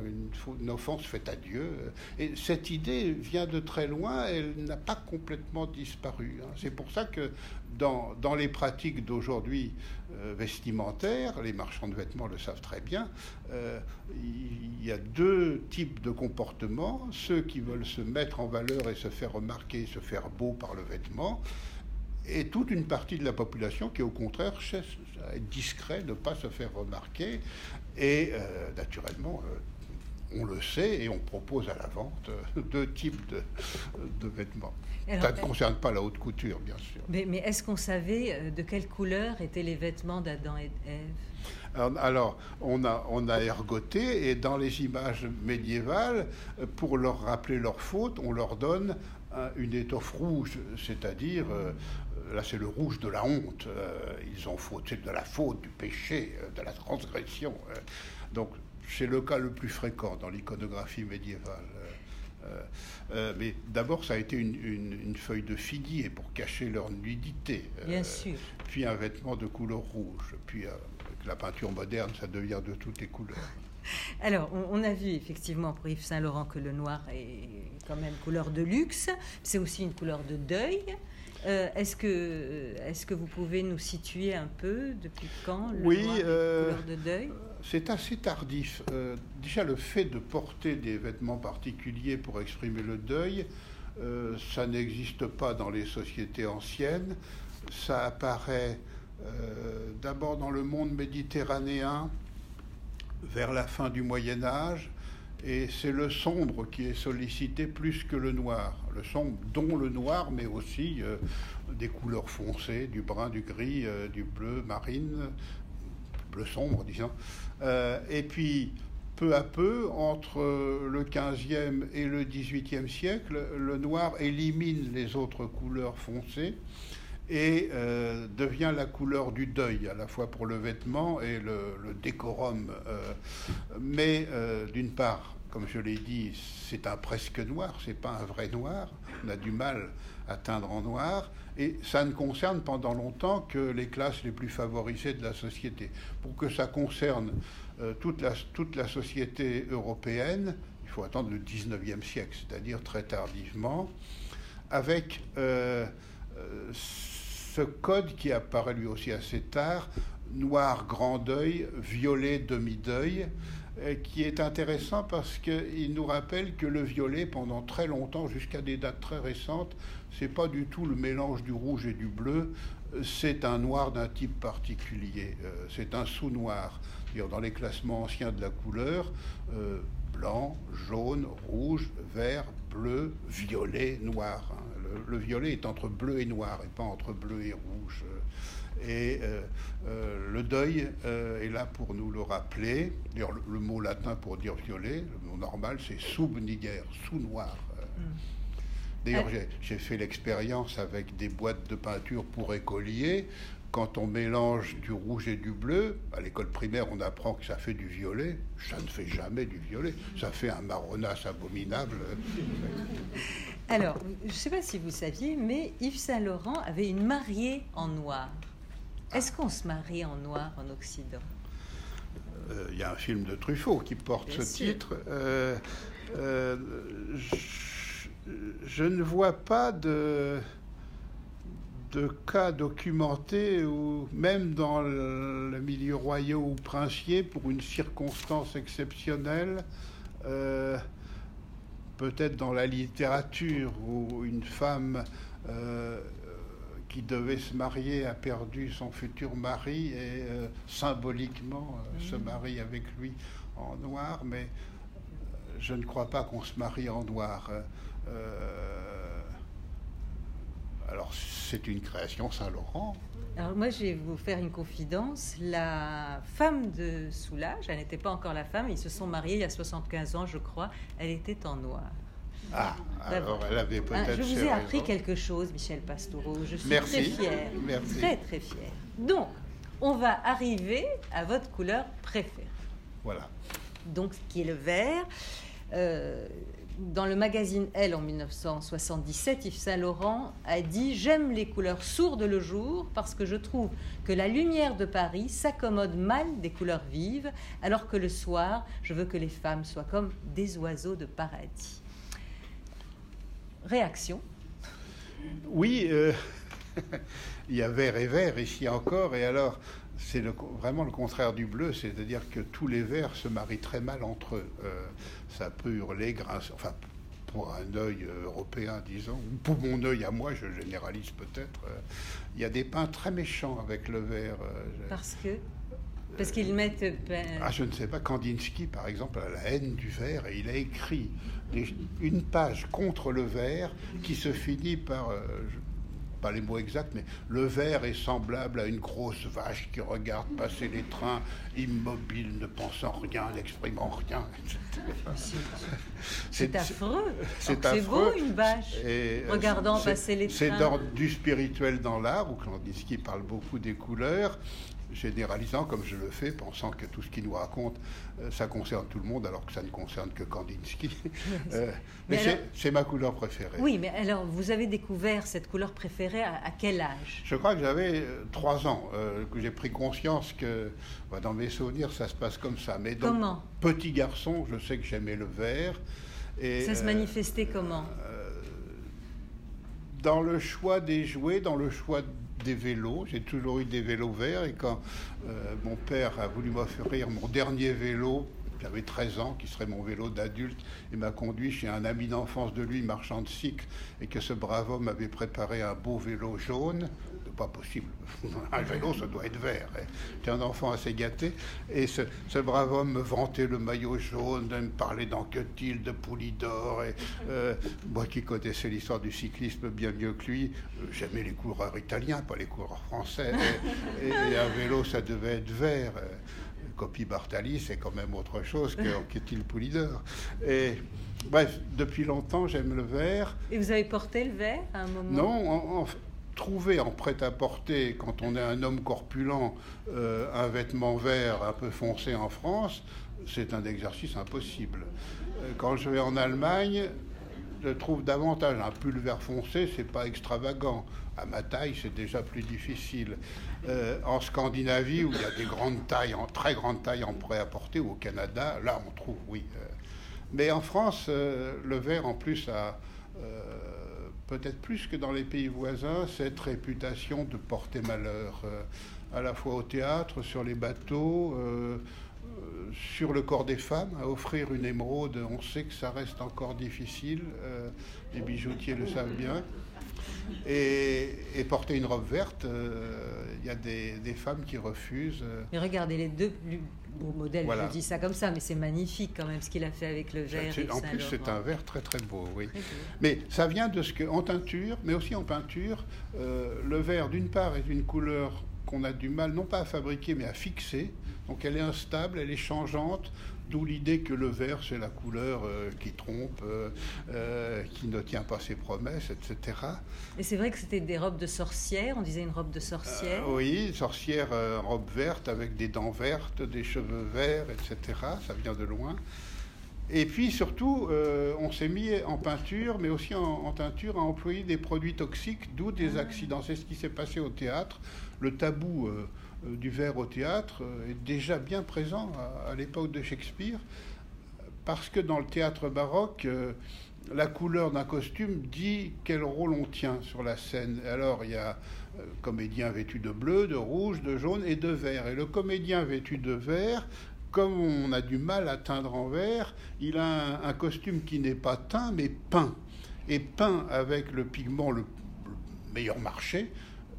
une, offense faite à Dieu. Et cette idée vient de très loin, elle n'a pas complètement disparu. Hein. C'est pour ça que dans, les pratiques d'aujourd'hui euh, vestimentaires, les marchands de vêtements le savent très bien, euh, il y a deux types de comportements, ceux qui veulent se mettre en valeur et se faire remarquer, se faire beau par le vêtement, et toute une partie de la population qui, au contraire, cherche à être discret, ne pas se faire remarquer. Et euh, naturellement, euh, on le sait et on propose à la vente euh, deux types de, vêtements. Ça ne concerne pas la haute couture, bien sûr. Mais, mais est-ce qu'on savait de quelle couleur étaient les vêtements d'Adam et d'Ève? Alors, on a, on a ergoté et dans les images médiévales, pour leur rappeler leur faute, on leur donne une étoffe rouge, c'est-à-dire là c'est le rouge de la honte, euh, ils ont faute, de la faute, du péché, euh, de la transgression. Euh. donc c'est le cas le plus fréquent dans l'iconographie médiévale. mais d'abord, ça a été une, feuille de figuier pour cacher leur nudité. Bien sûr. Puis un vêtement de couleur rouge. Puis avec la peinture moderne, ça devient de toutes les couleurs. Alors, on, a vu effectivement pour Yves Saint Laurent que le noir est quand même couleur de luxe. C'est aussi une couleur de deuil. Euh, est-ce que, euh, est que vous pouvez nous situer un peu depuis quand le oui, euh, couleur de deuil? C'est assez tardif. déjà, le fait de porter des vêtements particuliers pour exprimer le deuil, ça n'existe pas dans les sociétés anciennes. Ça apparaît d'abord dans le monde méditerranéen vers la fin du Moyen Âge et c'est le sombre qui est sollicité plus que le noir. Le sombre, dont le noir, mais aussi euh, des couleurs foncées, du brun, du gris, euh, du bleu marine, bleu sombre, disons. Euh, et puis, peu à peu, entre le 15e et le 18e siècle, le noir élimine les autres couleurs foncées et devient la couleur du deuil, à la fois pour le vêtement et le, décorum. mais d'une part, comme je l'ai dit, c'est un presque noir, c'est pas un vrai noir. On a du mal à teindre en noir, et ça ne concerne pendant longtemps que les classes les plus favorisées de la société. Pour que ça concerne euh, toute, la, toute la société européenne, il faut attendre le 19e siècle, c'est-à-dire très tardivement, avec euh, euh, ce code qui apparaît lui aussi assez tard, noir grand deuil, violet demi-deuil, euh, qui est intéressant parce qu'il nous rappelle que le violet, pendant très longtemps, jusqu'à des dates très récentes, c'est pas du tout le mélange du rouge et du bleu, c'est un noir d'un type particulier, euh, c'est un sous-noir. Dans les classements anciens de la couleur, euh, blanc, jaune, rouge, vert, bleu, violet, noir. Le, le, violet est entre bleu et noir et pas entre bleu et rouge. Et euh, euh, le deuil euh, est là pour nous le rappeler. D'ailleurs, le, mot latin pour dire violet, le mot normal, c'est sub-niger, sous-noir. Mm. D'ailleurs, j'ai fait l'expérience avec des boîtes de peinture pour écoliers. Quand on mélange du rouge et du bleu, à l'école primaire, on apprend que ça fait du violet. Ça ne fait jamais du violet. Ça fait un marronasse abominable. Alors, je ne sais pas si vous saviez, mais Yves Saint-Laurent avait une mariée en noir. Est-ce qu'on se marie en noir en Occident? Euh, Il y a un film de Truffaut qui porte ce titre. Euh, euh, je ne vois pas de, de cas documentés ou même dans le, milieu royal ou princier pour une circonstance exceptionnelle, euh, peut-être dans la littérature où une femme euh, qui devait se marier a perdu son futur mari et euh, symboliquement se marie avec lui en noir, mais je ne crois pas qu'on se marie en noir. Alors c'est une création Saint-Laurent. Alors moi, je vais vous faire une confidence. La femme de Soulage, elle n'était pas encore la femme, ils se sont mariés il y a 75 ans, je crois. Elle était en noir. Ah, alors elle avait peut-être. Ah, je vous ai appris quelque chose, Michel Pastoureau. Je suis très fière. Merci. Très, très fière. Donc, on va arriver à votre couleur préférée. Voilà. Donc, qui est le vert. Euh, dans le magazine Elle en 1977, Yves Saint-Laurent a dit J'aime les couleurs sourdes le jour parce que je trouve que la lumière de Paris s'accommode mal des couleurs vives, alors que le soir, je veux que les femmes soient comme des oiseaux de paradis. Réaction? Oui, euh, il y a vert et vert ici encore, et alors c'est vraiment le contraire du bleu, c'est-à-dire que tous les verts se marient très mal entre eux. Euh, ça peut hurler, grâce, enfin, pour un œil européen, disons, ou pour mon œil à moi, je généralise peut-être, euh, il y a des peints très méchants avec le vert. Euh, Parce que parce qu'ils mettent. Ah, je ne sais pas. Kandinsky, par exemple, a la haine du vert et il a écrit une page contre le vert qui se finit par pas les mots exacts, mais le verre est semblable à une grosse vache qui regarde passer les trains, immobile, ne pensant rien, n'exprimant rien, C'est affreux. C'est beau une vache euh, regardant passer les trains. C'est dans du spirituel dans l'art, où Kandinsky parle beaucoup des couleurs, généralisant comme je le fais, pensant que tout ce qu'il nous raconte, euh, ça concerne tout le monde, alors que ça ne concerne que Kandinsky. Euh, mais, c'est ma couleur préférée. Oui, mais alors vous avez découvert cette couleur préférée à, quel âge? Je crois que j'avais euh, trois ans, que j'ai pris conscience que, bah, dans mes souvenirs, ça se passe comme ça. Mais donc, comment? Petit garçon, je sais que j'aimais le vert. Et, ça se manifestait comment? Dans le choix des jouets, dans le choix des vélos. J'ai toujours eu des vélos verts et quand euh, mon père a voulu m'offrir mon dernier vélo, j'avais 13 ans, qui serait mon vélo d'adulte, et m'a conduit chez un ami d'enfance de lui, marchand de cycle, et que ce brave homme avait préparé un beau vélo jaune pas possible. Un vélo, ça doit être vert. J'étais un enfant assez gâté. Et ce, brave homme me vantait le maillot jaune, me parlait d'Anquetil, de Poulidor. Et euh, moi qui connaissais l'histoire du cyclisme bien mieux que lui, euh, j'aimais les coureurs italiens, pas les coureurs français. Et, un vélo, ça devait être vert. Copie Bartali, c'est quand même autre chose qu'Anquetil Poulidor. Et bref, depuis longtemps, j'aime le vert. Et vous avez porté le vert à un moment? Non, en, en, trouver en prêt-à-porter, quand on est un homme corpulent, euh, un vêtement vert un peu foncé en France, c'est un exercice impossible. Euh, quand je vais en Allemagne, je trouve davantage un pull vert foncé, c'est pas extravagant. À ma taille, c'est déjà plus difficile. Euh, en Scandinavie, où il y a des grandes tailles, en très grandes tailles en prêt-à-porter, ou au Canada, là, on trouve, oui. mais en France, le vert, en plus, a peut-être plus que dans les pays voisins, cette réputation de porter malheur, euh, à la fois au théâtre, sur les bateaux, euh, euh, sur le corps des femmes. À offrir une émeraude, on sait que ça reste encore difficile, les bijoutiers le savent bien. Et, porter une robe verte, il y a des, des, femmes qui refusent. Mais regardez, les deux beau modèle, je dis ça comme ça, mais c'est magnifique quand même ce qu'il a fait avec le verre. En plus, c'est un verre très très beau, oui. Mais ça vient de ce que, en teinture, mais aussi en peinture, euh, le verre d'une part est une couleur qu'on a du mal, non pas à fabriquer, mais à fixer. Donc elle est instable, elle est changeante, D'où l'idée que le vert, c'est la couleur euh, qui trompe, euh, euh, qui ne tient pas ses promesses, etc. Et c'est vrai que c'était des robes de sorcière, on disait une robe de sorcière Oui, sorcière, robe verte avec des dents vertes, des cheveux verts, etc. Ça vient de loin. Et puis surtout, on s'est mis en peinture, mais aussi en, teinture, à employer des produits toxiques, d'où des ah. accidents. C'est ce qui s'est passé au théâtre. Le tabou euh, du verre au théâtre euh, est déjà bien présent à, l'époque de Shakespeare parce que dans le théâtre baroque, la couleur d'un costume dit quel rôle on tient sur la scène. Alors il y a euh, comédien vêtu de bleu, de rouge, de jaune et de vert. Et le comédien vêtu de vert, comme on a du mal à teindre en vert, il a un, costume qui n'est pas teint mais peint. Et peint avec le pigment le, meilleur marché,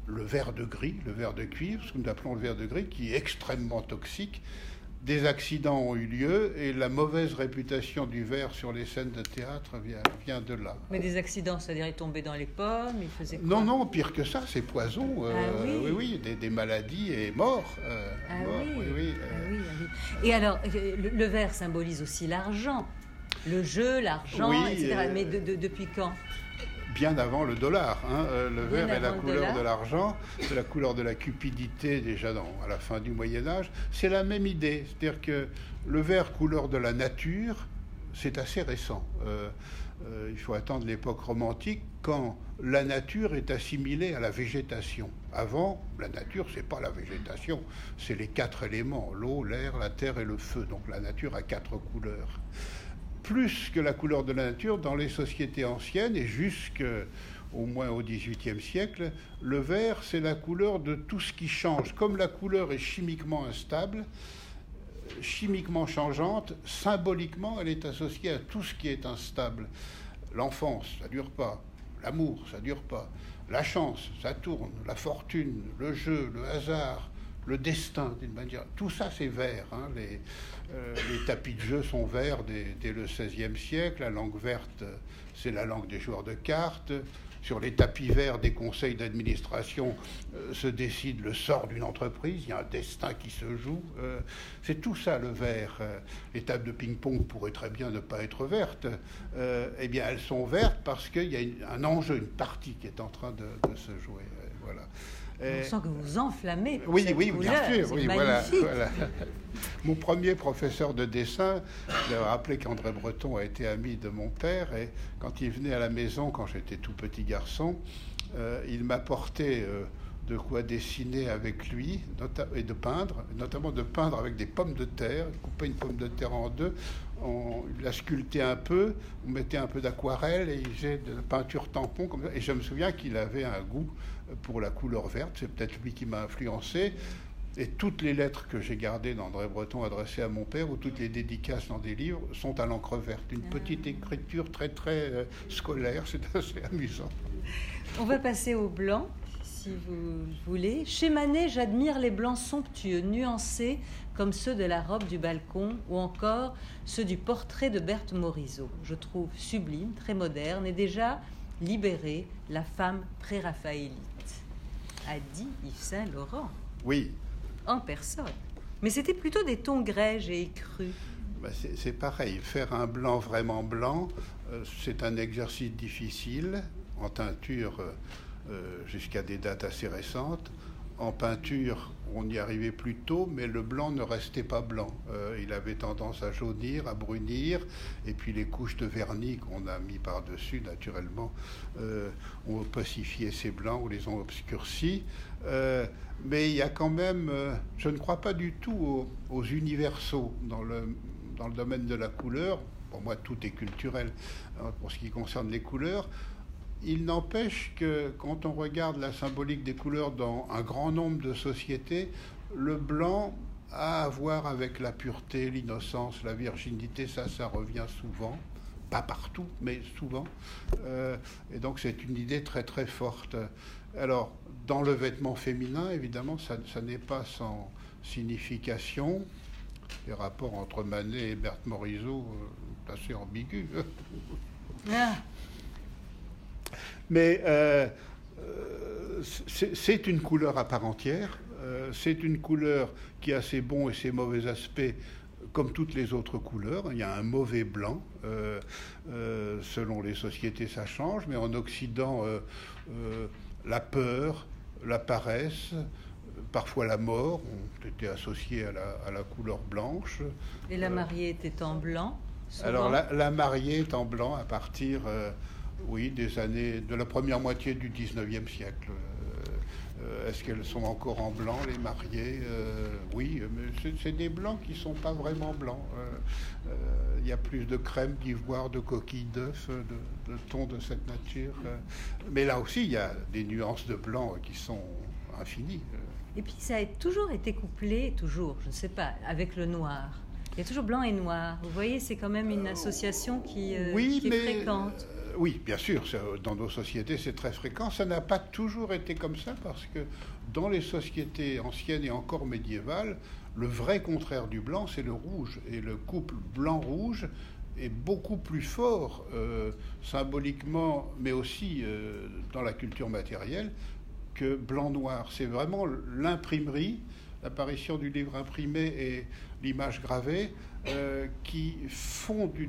le vert de gris, le vert de cuivre, ce que nous appelons le vert de gris, qui est extrêmement toxique des accidents ont eu lieu et la mauvaise réputation du verre sur les scènes de théâtre vient, de là. Mais des accidents, c'est-à-dire il tombait dans les pommes, il faisait quoi? Non, non, pire que ça, c'est poison. Euh, ah oui. oui, des, maladies et mort. Euh, ah, oui. Oui, ah oui, Et alors, euh, le, verre symbolise aussi l'argent, le jeu, l'argent, etc. Mais depuis quand? Bien avant le dollar. Hein. Euh, le vert est la couleur de l'argent, c'est la couleur de la cupidité déjà dans, à la fin du Moyen Âge. C'est la même idée, c'est-à-dire que le vert couleur de la nature, c'est assez récent. Euh, euh, il faut attendre l'époque romantique quand la nature est assimilée à la végétation. Avant, la nature, c'est pas la végétation, c'est les quatre éléments l'eau, l'air, la terre et le feu. Donc la nature a quatre couleurs plus que la couleur de la nature dans les sociétés anciennes et jusqu'au moins au XVIIIe siècle, le vert, c'est la couleur de tout ce qui change. Comme la couleur est chimiquement instable, chimiquement changeante, symboliquement, elle est associée à tout ce qui est instable. L'enfance, ça dure pas. L'amour, ça dure pas. La chance, ça tourne. La fortune, le jeu, le hasard, le destin, d'une manière. Tout ça, c'est vert. Hein. Les, euh, les tapis de jeu sont verts dès, le XVIe siècle. La langue verte, c'est la langue des joueurs de cartes. Sur les tapis verts des conseils d'administration euh, se décide le sort d'une entreprise. Il y a un destin qui se joue. Euh, c'est tout ça le vert. les tables de ping-pong pourraient très bien ne pas être vertes. eh bien, elles sont vertes parce qu'il y a un enjeu, une partie qui est en train de, de se jouer. voilà. On sent que vous enflammez. oui, oui, bien sûr. Oui, voilà, Mon premier professeur de dessin, je rappelé qu'André Breton a été ami de mon père, et quand il venait à la maison, quand j'étais tout petit garçon, euh, il m'apportait euh, de quoi dessiner avec lui et de peindre, notamment de peindre avec des pommes de terre, couper une pomme de terre en deux, on la sculptait un peu, on mettait un peu d'aquarelle et il faisait de la peinture tampon comme ça. Et je me souviens qu'il avait un goût pour la couleur verte, c'est peut-être lui qui m'a influencé. Et toutes les lettres que j'ai gardées d'André Breton adressées à mon père, ou toutes les dédicaces dans des livres, sont à l'encre verte. Une ah. petite écriture très très euh, scolaire, c'est assez amusant. On va passer au blanc si vous voulez. Chez Manet, j'admire les blancs somptueux, nuancés, comme ceux de la robe du balcon ou encore ceux du portrait de Berthe Morisot. Je trouve sublime, très moderne et déjà libéré la femme pré-raphaélite, a dit Yves Saint-Laurent. Oui. En personne. Mais c'était plutôt des tons grès, j'ai cru. Bah, c'est pareil. Faire un blanc vraiment blanc, euh, c'est un exercice difficile en teinture. Euh, euh, jusqu'à des dates assez récentes. En peinture, on y arrivait plus tôt, mais le blanc ne restait pas blanc. Euh, il avait tendance à jaunir, à brunir, et puis les couches de vernis qu'on a mis par-dessus, naturellement, euh, ont opacifié ces blancs ou les ont obscurcis. mais il y a quand même, je ne crois pas du tout aux, universaux dans le, dans le domaine de la couleur. Pour moi, tout est culturel hein, pour ce qui concerne les couleurs. Il n'empêche que quand on regarde la symbolique des couleurs dans un grand nombre de sociétés, le blanc a à voir avec la pureté, l'innocence, la virginité, ça, ça revient souvent. Pas partout, mais souvent. Euh, et donc c'est une idée très très forte. Alors, dans le vêtement féminin, évidemment, ça, n'est pas sans signification. Les rapports entre Manet et Berthe Morisot, euh, assez ambigus. Mais euh, euh, c'est une couleur à part entière. Euh, c'est une couleur qui a ses bons et ses mauvais aspects comme toutes les autres couleurs. Il y a un mauvais blanc. selon les sociétés, ça change. Mais en Occident, la peur, la paresse, parfois la mort ont été associés à la, à la couleur blanche. Et la mariée était en blanc Alors la, la, mariée est en blanc à partir oui, des années de la première moitié du 19e siècle. Euh, Euh, est-ce qu'elles sont encore en blanc, les mariées euh, Oui, mais c'est des blancs qui ne sont pas vraiment blancs. Euh, il y a plus de crème d'ivoire, de coquilles d'œufs, de, de tons de cette nature. mais là aussi, il y a des nuances de blanc qui sont infinies. Et puis ça a toujours été couplé, toujours, je ne sais pas, avec le noir. Il y a toujours blanc et noir. Vous voyez, c'est quand même une association qui, oui, qui est fréquente oui, bien sûr, dans nos sociétés, c'est très fréquent. Ça n'a pas toujours été comme ça parce que dans les sociétés anciennes et encore médiévales, le vrai contraire du blanc, c'est le rouge. Et le couple blanc-rouge est beaucoup plus fort euh, symboliquement, mais aussi euh, dans la culture matérielle, que blanc-noir. C'est vraiment l'imprimerie, l'apparition du livre imprimé et l'image gravée euh, qui font du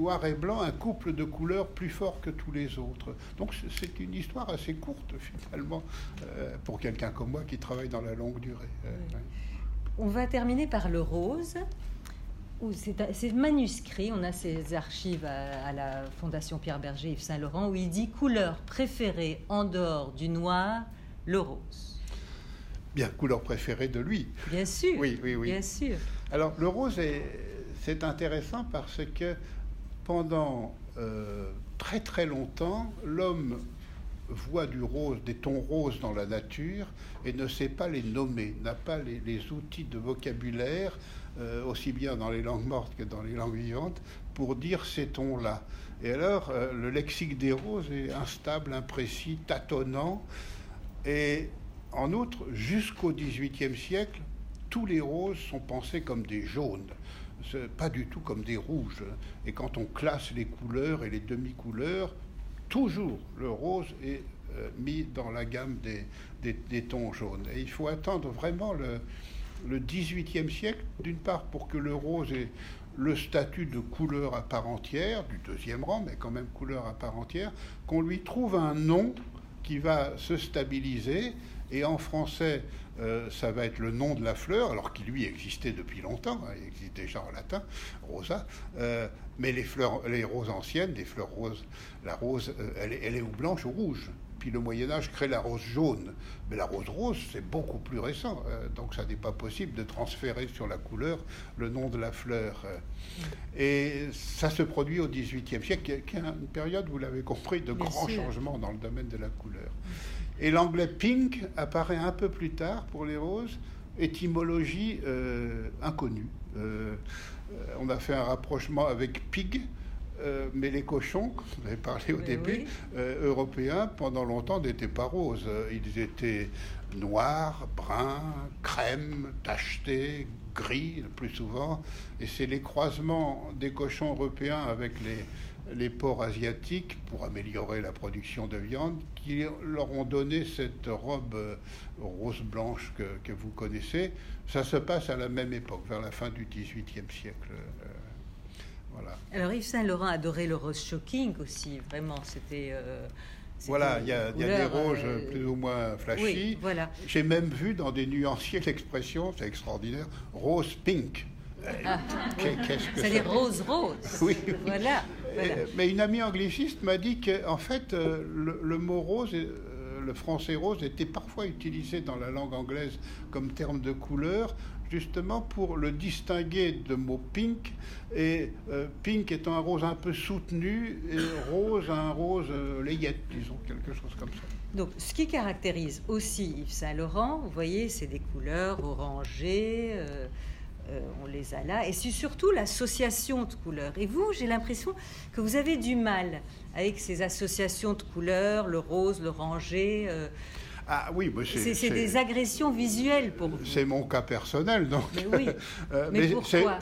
noir et blanc un couple de couleurs plus fort que tous les autres. Donc c'est une histoire assez courte finalement euh, pour quelqu'un comme moi qui travaille dans la longue durée. Euh, on va terminer par le rose. C'est manuscrit, on a ces archives à, la Fondation Pierre Berger Yves Saint-Laurent où il dit couleur préférée en dehors du noir, le rose. Bien, couleur préférée de lui. Bien sûr. Oui, oui, oui. Bien sûr. Alors le rose c'est intéressant parce que pendant euh, très très longtemps, l'homme voit du rose, des tons roses dans la nature et ne sait pas les nommer, n'a pas les, outils de vocabulaire, euh, aussi bien dans les langues mortes que dans les langues vivantes, pour dire ces tons-là. Et alors, euh, le lexique des roses est instable, imprécis, tâtonnant. Et en outre, jusqu'au XVIIIe siècle, tous les roses sont pensés comme des jaunes pas du tout comme des rouges. Et quand on classe les couleurs et les demi-couleurs, toujours le rose est euh, mis dans la gamme des, tons jaunes. Et il faut attendre vraiment le, le 18e siècle, d'une part pour que le rose ait le statut de couleur à part entière, du deuxième rang, mais quand même couleur à part entière, qu'on lui trouve un nom qui va se stabiliser. Et en français, euh, ça va être le nom de la fleur, alors qu'il lui existait depuis longtemps, hein, il existe déjà en latin, rosa. Euh, mais les fleurs, les roses anciennes, les fleurs roses, la rose, euh, elle, est, elle, est, ou blanche ou rouge. Puis le Moyen Âge crée la rose jaune, mais la rose rose c'est beaucoup plus récent, donc ça n'est pas possible de transférer sur la couleur le nom de la fleur. Et ça se produit au XVIIIe siècle, qui est une période, vous l'avez compris, de grands changements dans le domaine de la couleur. Et l'anglais pink apparaît un peu plus tard pour les roses, étymologie euh, inconnue. Euh, on a fait un rapprochement avec pig, euh, mais les cochons, vous avez parlé au début, européens, pendant longtemps n'étaient pas roses. Ils étaient noirs, bruns, crème, tachetés, gris le plus souvent. Et c'est les croisements des cochons européens avec les, les ports asiatiques pour améliorer la production de viande qui leur ont donné cette robe euh, rose blanche que, vous connaissez. Ça se passe à la même époque, vers la fin du XVIIIe siècle. Euh, voilà. Alors Yves Saint-Laurent adorait le rose shocking aussi, vraiment, c'était... Euh, voilà, il y, a, des roses plus ou moins flashy. voilà. J'ai même vu dans des nuanciers l'expression, c'est extraordinaire, rose pink. Ah, c'est les roses roses. Oui. Voilà. Euh, mais une amie angliciste m'a dit qu'en fait, euh, le, mot rose, euh, le français rose, était parfois utilisé dans la langue anglaise comme terme de couleur, justement pour le distinguer de mot pink, et pink étant un rose un peu soutenu, et rose un rose layette, disons, quelque chose comme ça. Donc, ce qui caractérise aussi Yves Saint Laurent, vous voyez, c'est des couleurs orangées. Euh, on les a là. Et c'est surtout l'association de couleurs. Et vous, j'ai l'impression que vous avez du mal avec ces associations de couleurs, le rose, l'oranger. Euh, ah oui, c'est des agressions visuelles pour vous. C'est mon cas personnel, donc. Mais oui. Euh, mais, pourquoi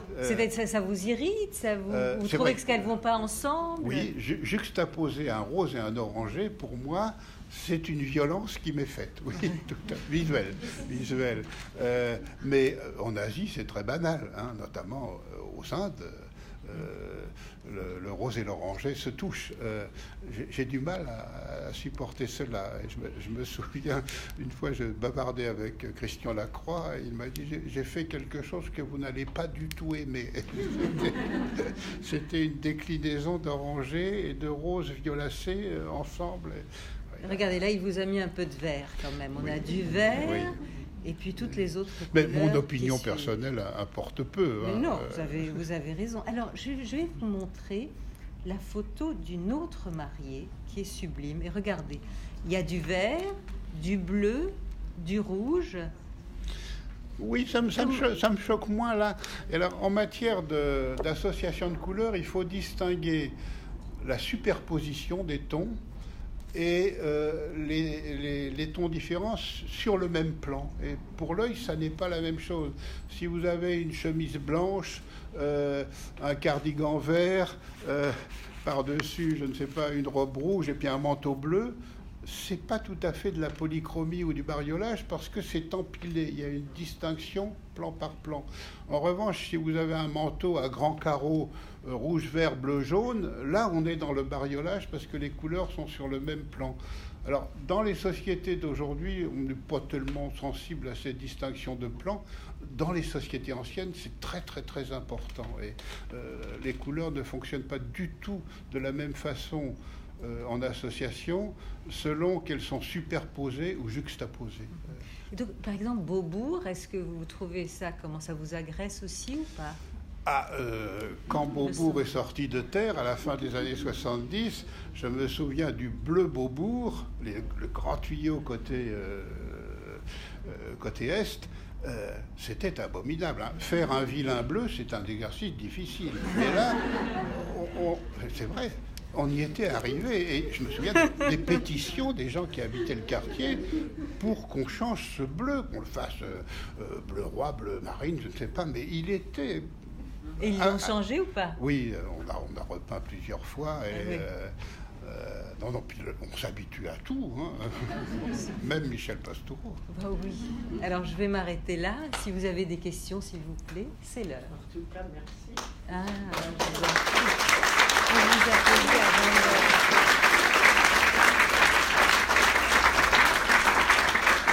ça, ça, vous irrite ça Vous, vous trouvez qu'elles ne vont pas ensemble? Oui, juxtaposer un rose et un oranger, pour moi, c'est une violence qui m'est faite, oui, tout à fait, visuelle. visuelle. Euh, mais euh, en Asie, c'est très banal, hein, notamment euh, aux Indes. Le, rose et l'oranger se touchent. J'ai du mal à, supporter cela. je, me, souviens, une fois, je bavardais avec Christian Lacroix, et il m'a dit J'ai fait quelque chose que vous n'allez pas du tout aimer. C'était une déclinaison d'oranger et de rose violacée ensemble Regardez, là, il vous a mis un peu de vert quand même. On a du vert. Et puis toutes les autres. Mais mon opinion personnelle importe peu. Hein. non, vous avez, vous avez raison. Alors, je, je vais vous montrer la photo d'une autre mariée qui est sublime. Et regardez, il y a du vert, du bleu, du rouge. Oui, ça me, ça me, choque, moins là. Et alors, en matière d'association de, couleurs, il faut distinguer la superposition des tons et euh, les, tons différents sur le même plan. Et pour l'œil, ça n'est pas la même chose. Si vous avez une chemise blanche, euh, un cardigan vert, euh, par-dessus, je ne sais pas, une robe rouge et puis un manteau bleu, c'est pas tout à fait de la polychromie ou du bariolage parce que c'est empilé. Il y a une distinction plan par plan. En revanche, si vous avez un manteau à grands carreaux euh, rouge, vert, bleu, jaune, là on est dans le bariolage parce que les couleurs sont sur le même plan. Alors, dans les sociétés d'aujourd'hui, on n'est pas tellement sensible à cette distinction de plan. Dans les sociétés anciennes, c'est très très très important. Et euh, les couleurs ne fonctionnent pas du tout de la même façon euh, en association selon qu'elles sont superposées ou juxtaposées. Donc, par exemple, Beaubourg, est-ce que vous trouvez ça, comment ça vous agresse aussi ou pas? Ah, euh, quand Beaubourg est sorti de terre à la fin des années 70, je me souviens du bleu Beaubourg, le grand tuyau côté, euh, côté est. c'était abominable. Hein. Faire un vilain bleu, c'est un exercice difficile. Mais là, c'est vrai, on y était arrivé. Et je me souviens des pétitions des gens qui habitaient le quartier pour qu'on change ce bleu, qu'on le fasse euh, euh, bleu roi, bleu marine, je ne sais pas, mais il était. Et ils l'ont changé ou pas? Oui, euh, on a, on a repeint plusieurs fois. Et, ah non, non, puis on s'habitue à tout, hein. même Michel Pastoureau. Bah oui. Alors je vais m'arrêter là. Si vous avez des questions, s'il vous plaît, c'est l'heure. En tout cas, merci. Ah,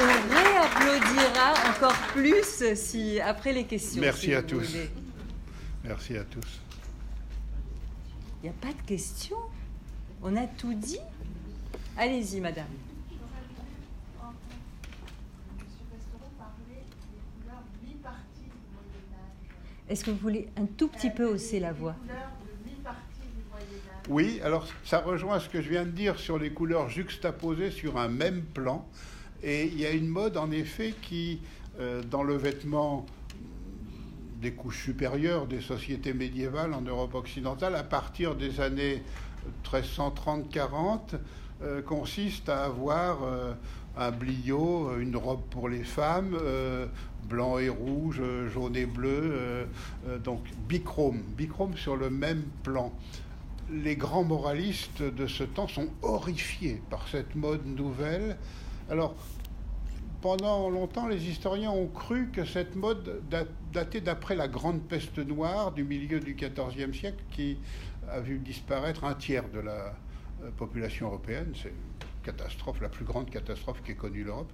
on réapplaudira encore plus si après les questions. Merci à tous. Merci à tous. Il n'y a pas de questions? On a tout dit? Allez-y, madame. Est-ce que vous voulez un tout petit peu hausser la voix? Oui, alors ça rejoint ce que je viens de dire sur les couleurs juxtaposées sur un même plan. Et il y a une mode en effet qui, euh, dans le vêtement des couches supérieures des sociétés médiévales en Europe occidentale, à partir des années 1330-40, euh, consiste à avoir euh, un bliot, une robe pour les femmes, blanc et rouge, jaune et bleu, donc bichrome, bichrome sur le même plan les grands moralistes de ce temps sont horrifiés par cette mode nouvelle. Alors, pendant longtemps, les historiens ont cru que cette mode datait d'après la grande peste noire du milieu du XIVe siècle qui a vu disparaître un tiers de la euh, population européenne. C'est catastrophe, la plus grande catastrophe qu'ait connue l'Europe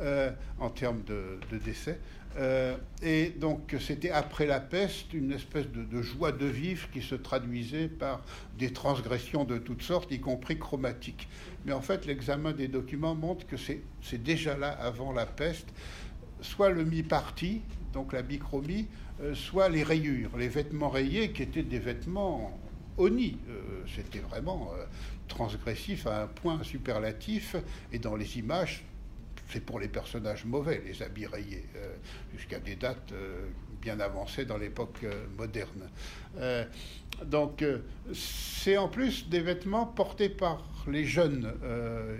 euh, en termes de décès. Euh, et donc c'était après la peste une espèce de, joie de vivre qui se traduisait par des transgressions de toutes sortes, y compris chromatiques. Mais en fait, l'examen des documents montre que c'est déjà là avant la peste, soit le mi-parti, donc la bichromie, euh, soit les rayures, les vêtements rayés qui étaient des vêtements honnis. Euh, c'était vraiment transgressif à un point superlatif, et dans les images, c'est pour les personnages mauvais, les habits rayés, euh, jusqu'à des dates euh, bien avancées dans l'époque euh, moderne. donc, c'est en plus des vêtements portés par les jeunes.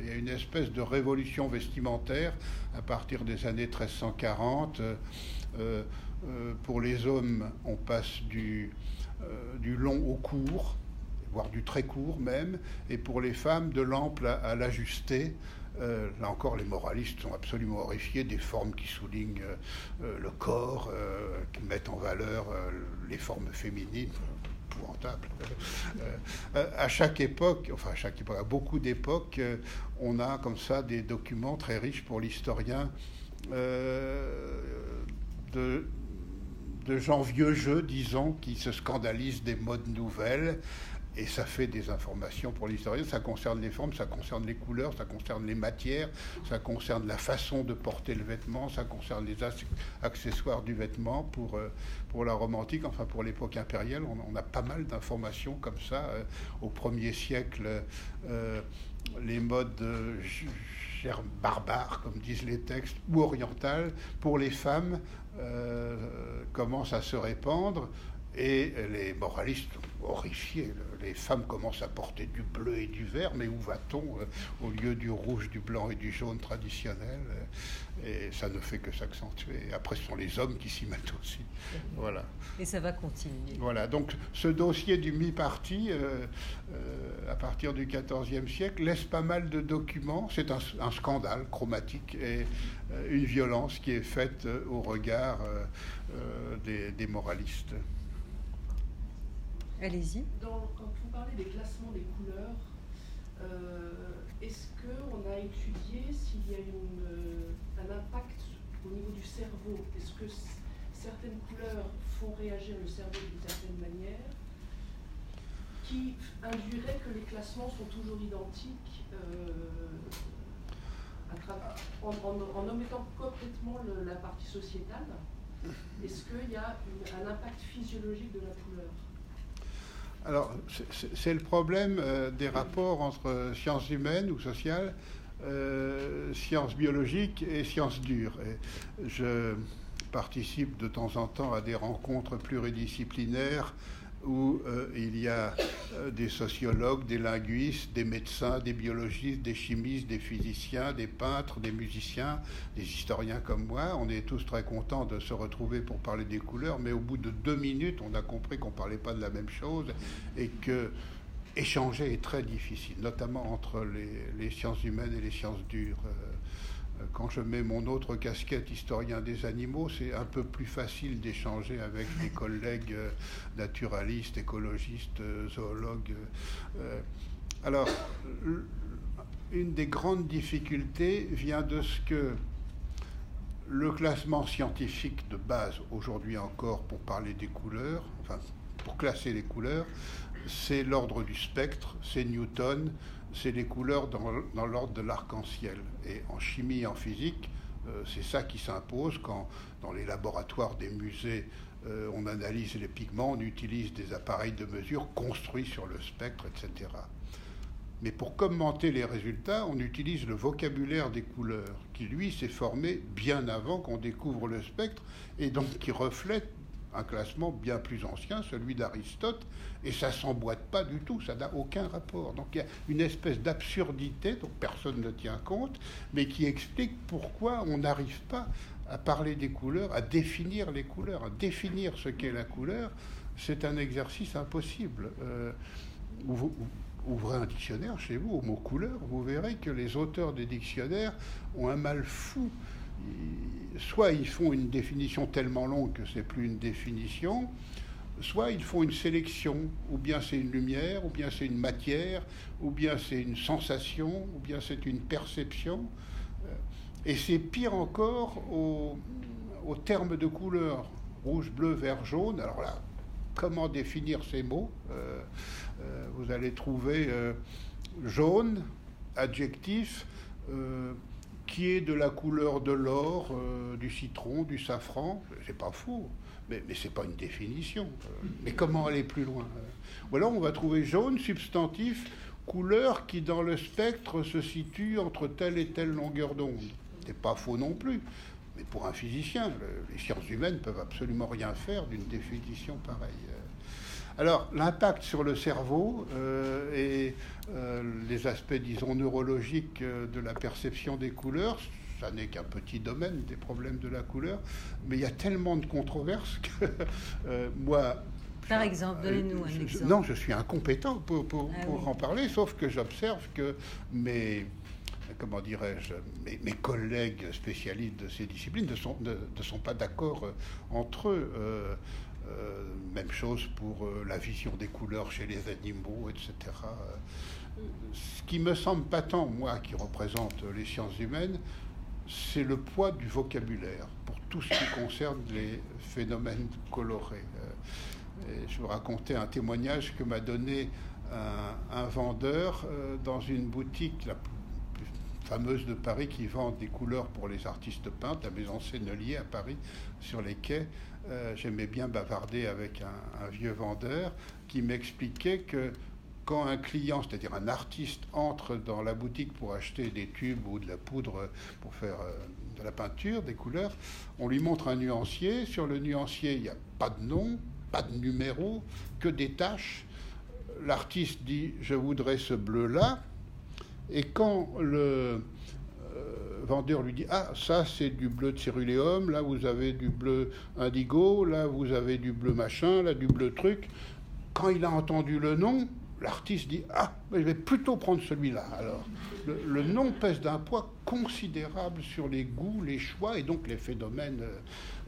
Il y a une espèce de révolution vestimentaire à partir des années 1340. pour les hommes, on passe du, long au court voire du très court même, et pour les femmes, de l'ample à l'ajusté. Euh, là encore, les moralistes sont absolument horrifiés des formes qui soulignent euh, euh, le corps, qui mettent en valeur les formes féminines. Épouvantable. à chaque époque, enfin à chaque époque, à beaucoup d'époques, on a comme ça des documents très riches pour l'historien de, de gens vieux jeux, disons, qui se scandalisent des modes nouvelles et ça fait des informations pour l'historien. Ça concerne les formes, ça concerne les couleurs, ça concerne les matières, ça concerne la façon de porter le vêtement, ça concerne les accessoires du vêtement pour, euh, pour la romantique, enfin pour l'époque impériale. On, a pas mal d'informations comme ça. Euh, au premier siècle, euh, les modes barbares, comme disent les textes, ou orientales, pour les femmes, commencent à se répandre. Et les moralistes horrifiés, les femmes commencent à porter du bleu et du vert, mais où va-t-on euh, au lieu du rouge, du blanc et du jaune traditionnel Et ça ne fait que s'accentuer. Après, ce sont les hommes qui s'y mettent aussi. Voilà. Et ça va continuer. Voilà. Donc, ce dossier du mi-parti, euh, euh, à partir du XIVe siècle, laisse pas mal de documents. C'est un, scandale chromatique et une violence qui est faite au regard des moralistes. Allez-y. Quand vous parlez des classements des couleurs, euh, est-ce qu'on a étudié s'il y a euh, un impact au niveau du cerveau? Est-ce que certaines couleurs font réagir le cerveau d'une certaine manière qui induirait que les classements sont toujours identiques euh, en, omettant complètement la partie sociétale? Est-ce qu'il y a un impact physiologique de la couleur? Alors, c'est le problème euh, des rapports entre sciences humaines ou sociales, euh, sciences biologiques et sciences dures. je participe de temps en temps à des rencontres pluridisciplinaires où euh, il y a euh, des sociologues, des linguistes, des médecins, des biologistes, des chimistes, des physiciens, des peintres, des musiciens, des historiens comme moi. On est tous très contents de se retrouver pour parler des couleurs, mais au bout de deux minutes, on a compris qu'on ne parlait pas de la même chose et que échanger est très difficile, notamment entre les, sciences humaines et les sciences dures. Euh, quand je mets mon autre casquette historien des animaux, c'est un peu plus facile d'échanger avec des collègues euh, naturalistes, écologistes, euh, zoologues. Euh. Alors, une des grandes difficultés vient de ce que le classement scientifique de base, aujourd'hui encore, pour parler des couleurs, enfin, pour classer les couleurs, c'est l'ordre du spectre, c'est Newton, c'est les couleurs dans, l'ordre de l'arc-en-ciel. Et en chimie et en physique, euh, c'est ça qui s'impose quand, dans les laboratoires des musées, euh, on analyse les pigments, on utilise des appareils de mesure construits sur le spectre, etc. Mais pour commenter les résultats, on utilise le vocabulaire des couleurs, qui lui s'est formé bien avant qu'on découvre le spectre, et donc qui reflète un classement bien plus ancien, celui d'Aristote, et ça s'emboîte pas du tout, ça n'a aucun rapport. Donc il y a une espèce d'absurdité dont personne ne tient compte, mais qui explique pourquoi on n'arrive pas à parler des couleurs, à définir les couleurs, à définir ce qu'est la couleur. C'est un exercice impossible. Euh, ouvrez un dictionnaire chez vous au mot couleur, vous verrez que les auteurs des dictionnaires ont un mal fou soit ils font une définition tellement longue que c'est plus une définition, soit ils font une sélection, ou bien c'est une lumière, ou bien c'est une matière, ou bien c'est une sensation, ou bien c'est une perception. Euh, et c'est pire encore au, terme de couleur, rouge, bleu, vert, jaune. Alors là, comment définir ces mots? Euh, euh, Vous allez trouver jaune, adjectif qui est de la couleur de l'or, du citron, du safran. C'est pas faux, mais, mais c'est pas une définition. Euh, mais comment aller plus loin euh? Ou alors on va trouver jaune, substantif, couleur qui dans le spectre se situe entre telle et telle longueur d'onde. C'est pas faux non plus. Mais pour un physicien, les sciences humaines peuvent absolument rien faire d'une définition pareille. Alors, l'impact sur le cerveau euh, et euh, les aspects, disons, neurologiques euh, de la perception des couleurs, ça n'est qu'un petit domaine des problèmes de la couleur, mais il y a tellement de controverses que moi, par exemple, donnez-nous un exemple. non, je suis incompétent pour, pour, ah en parler, sauf que j'observe que mes, comment dirais-je, mes, collègues spécialistes de ces disciplines ne sont, ne sont pas d'accord entre eux. Euh, même chose pour euh, la vision des couleurs chez les animaux, etc. Euh, ce qui me semble patent, moi qui représente les sciences humaines, c'est le poids du vocabulaire pour tout ce qui concerne les phénomènes colorés. je vous racontais un témoignage que m'a donné un, vendeur euh, dans une boutique la plus, fameuse de Paris qui vend des couleurs pour les artistes peintres, la maison Sennelier à Paris, sur les quais. Euh, j'aimais bien bavarder avec un, vieux vendeur qui m'expliquait que quand un client, c'est-à-dire un artiste, entre dans la boutique pour acheter des tubes ou de la poudre pour faire euh, de la peinture, des couleurs, on lui montre un nuancier. Sur le nuancier, il n'y a pas de nom, pas de numéro, que des taches. L'artiste dit Je voudrais ce bleu-là. Et quand le euh, vendeur lui dit Ah, ça c'est du bleu de céruléum, là vous avez du bleu indigo, là vous avez du bleu machin, là du bleu truc. Quand il a entendu le nom, l'artiste dit Ah, je vais plutôt prendre celui-là. Alors, le, nom pèse d'un poids considérable sur les goûts, les choix et donc les phénomènes euh,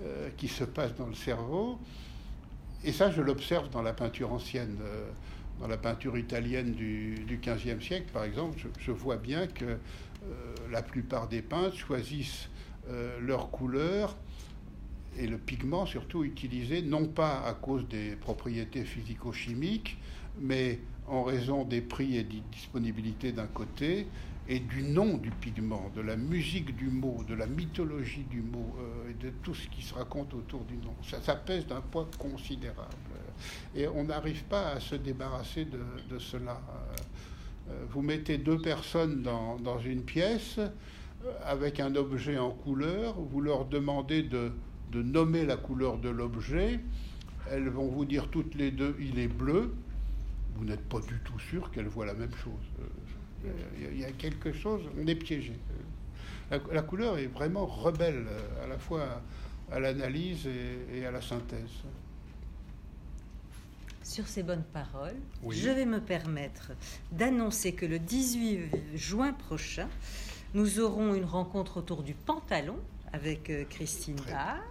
euh, qui se passent dans le cerveau. Et ça, je l'observe dans la peinture ancienne. dans la peinture italienne du, XVe siècle, par exemple, je vois bien que euh, la plupart des peintres choisissent euh, leur couleur et le pigment surtout utilisé non pas à cause des propriétés physico-chimiques, mais en raison des prix et des disponibilités d'un côté et du nom du pigment, de la musique du mot, de la mythologie du mot euh, et de tout ce qui se raconte autour du nom. Ça, pèse d'un poids considérable. Et on n'arrive pas à se débarrasser de cela. Euh, vous mettez deux personnes dans, une pièce euh, avec un objet en couleur, vous leur demandez de, nommer la couleur de l'objet, elles vont vous dire toutes les deux il est bleu, vous n'êtes pas du tout sûr qu'elles voient la même chose. Euh, il y a quelque chose, on est piégé. La, couleur est vraiment rebelle à la fois à l'analyse et à la synthèse. Sur ces bonnes paroles, je vais me permettre d'annoncer que le 18 juin prochain, nous aurons une rencontre autour du pantalon avec euh, Christine Barr.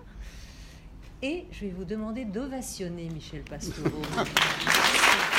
Et je vais vous demander d'ovationner Michel Pastoureau.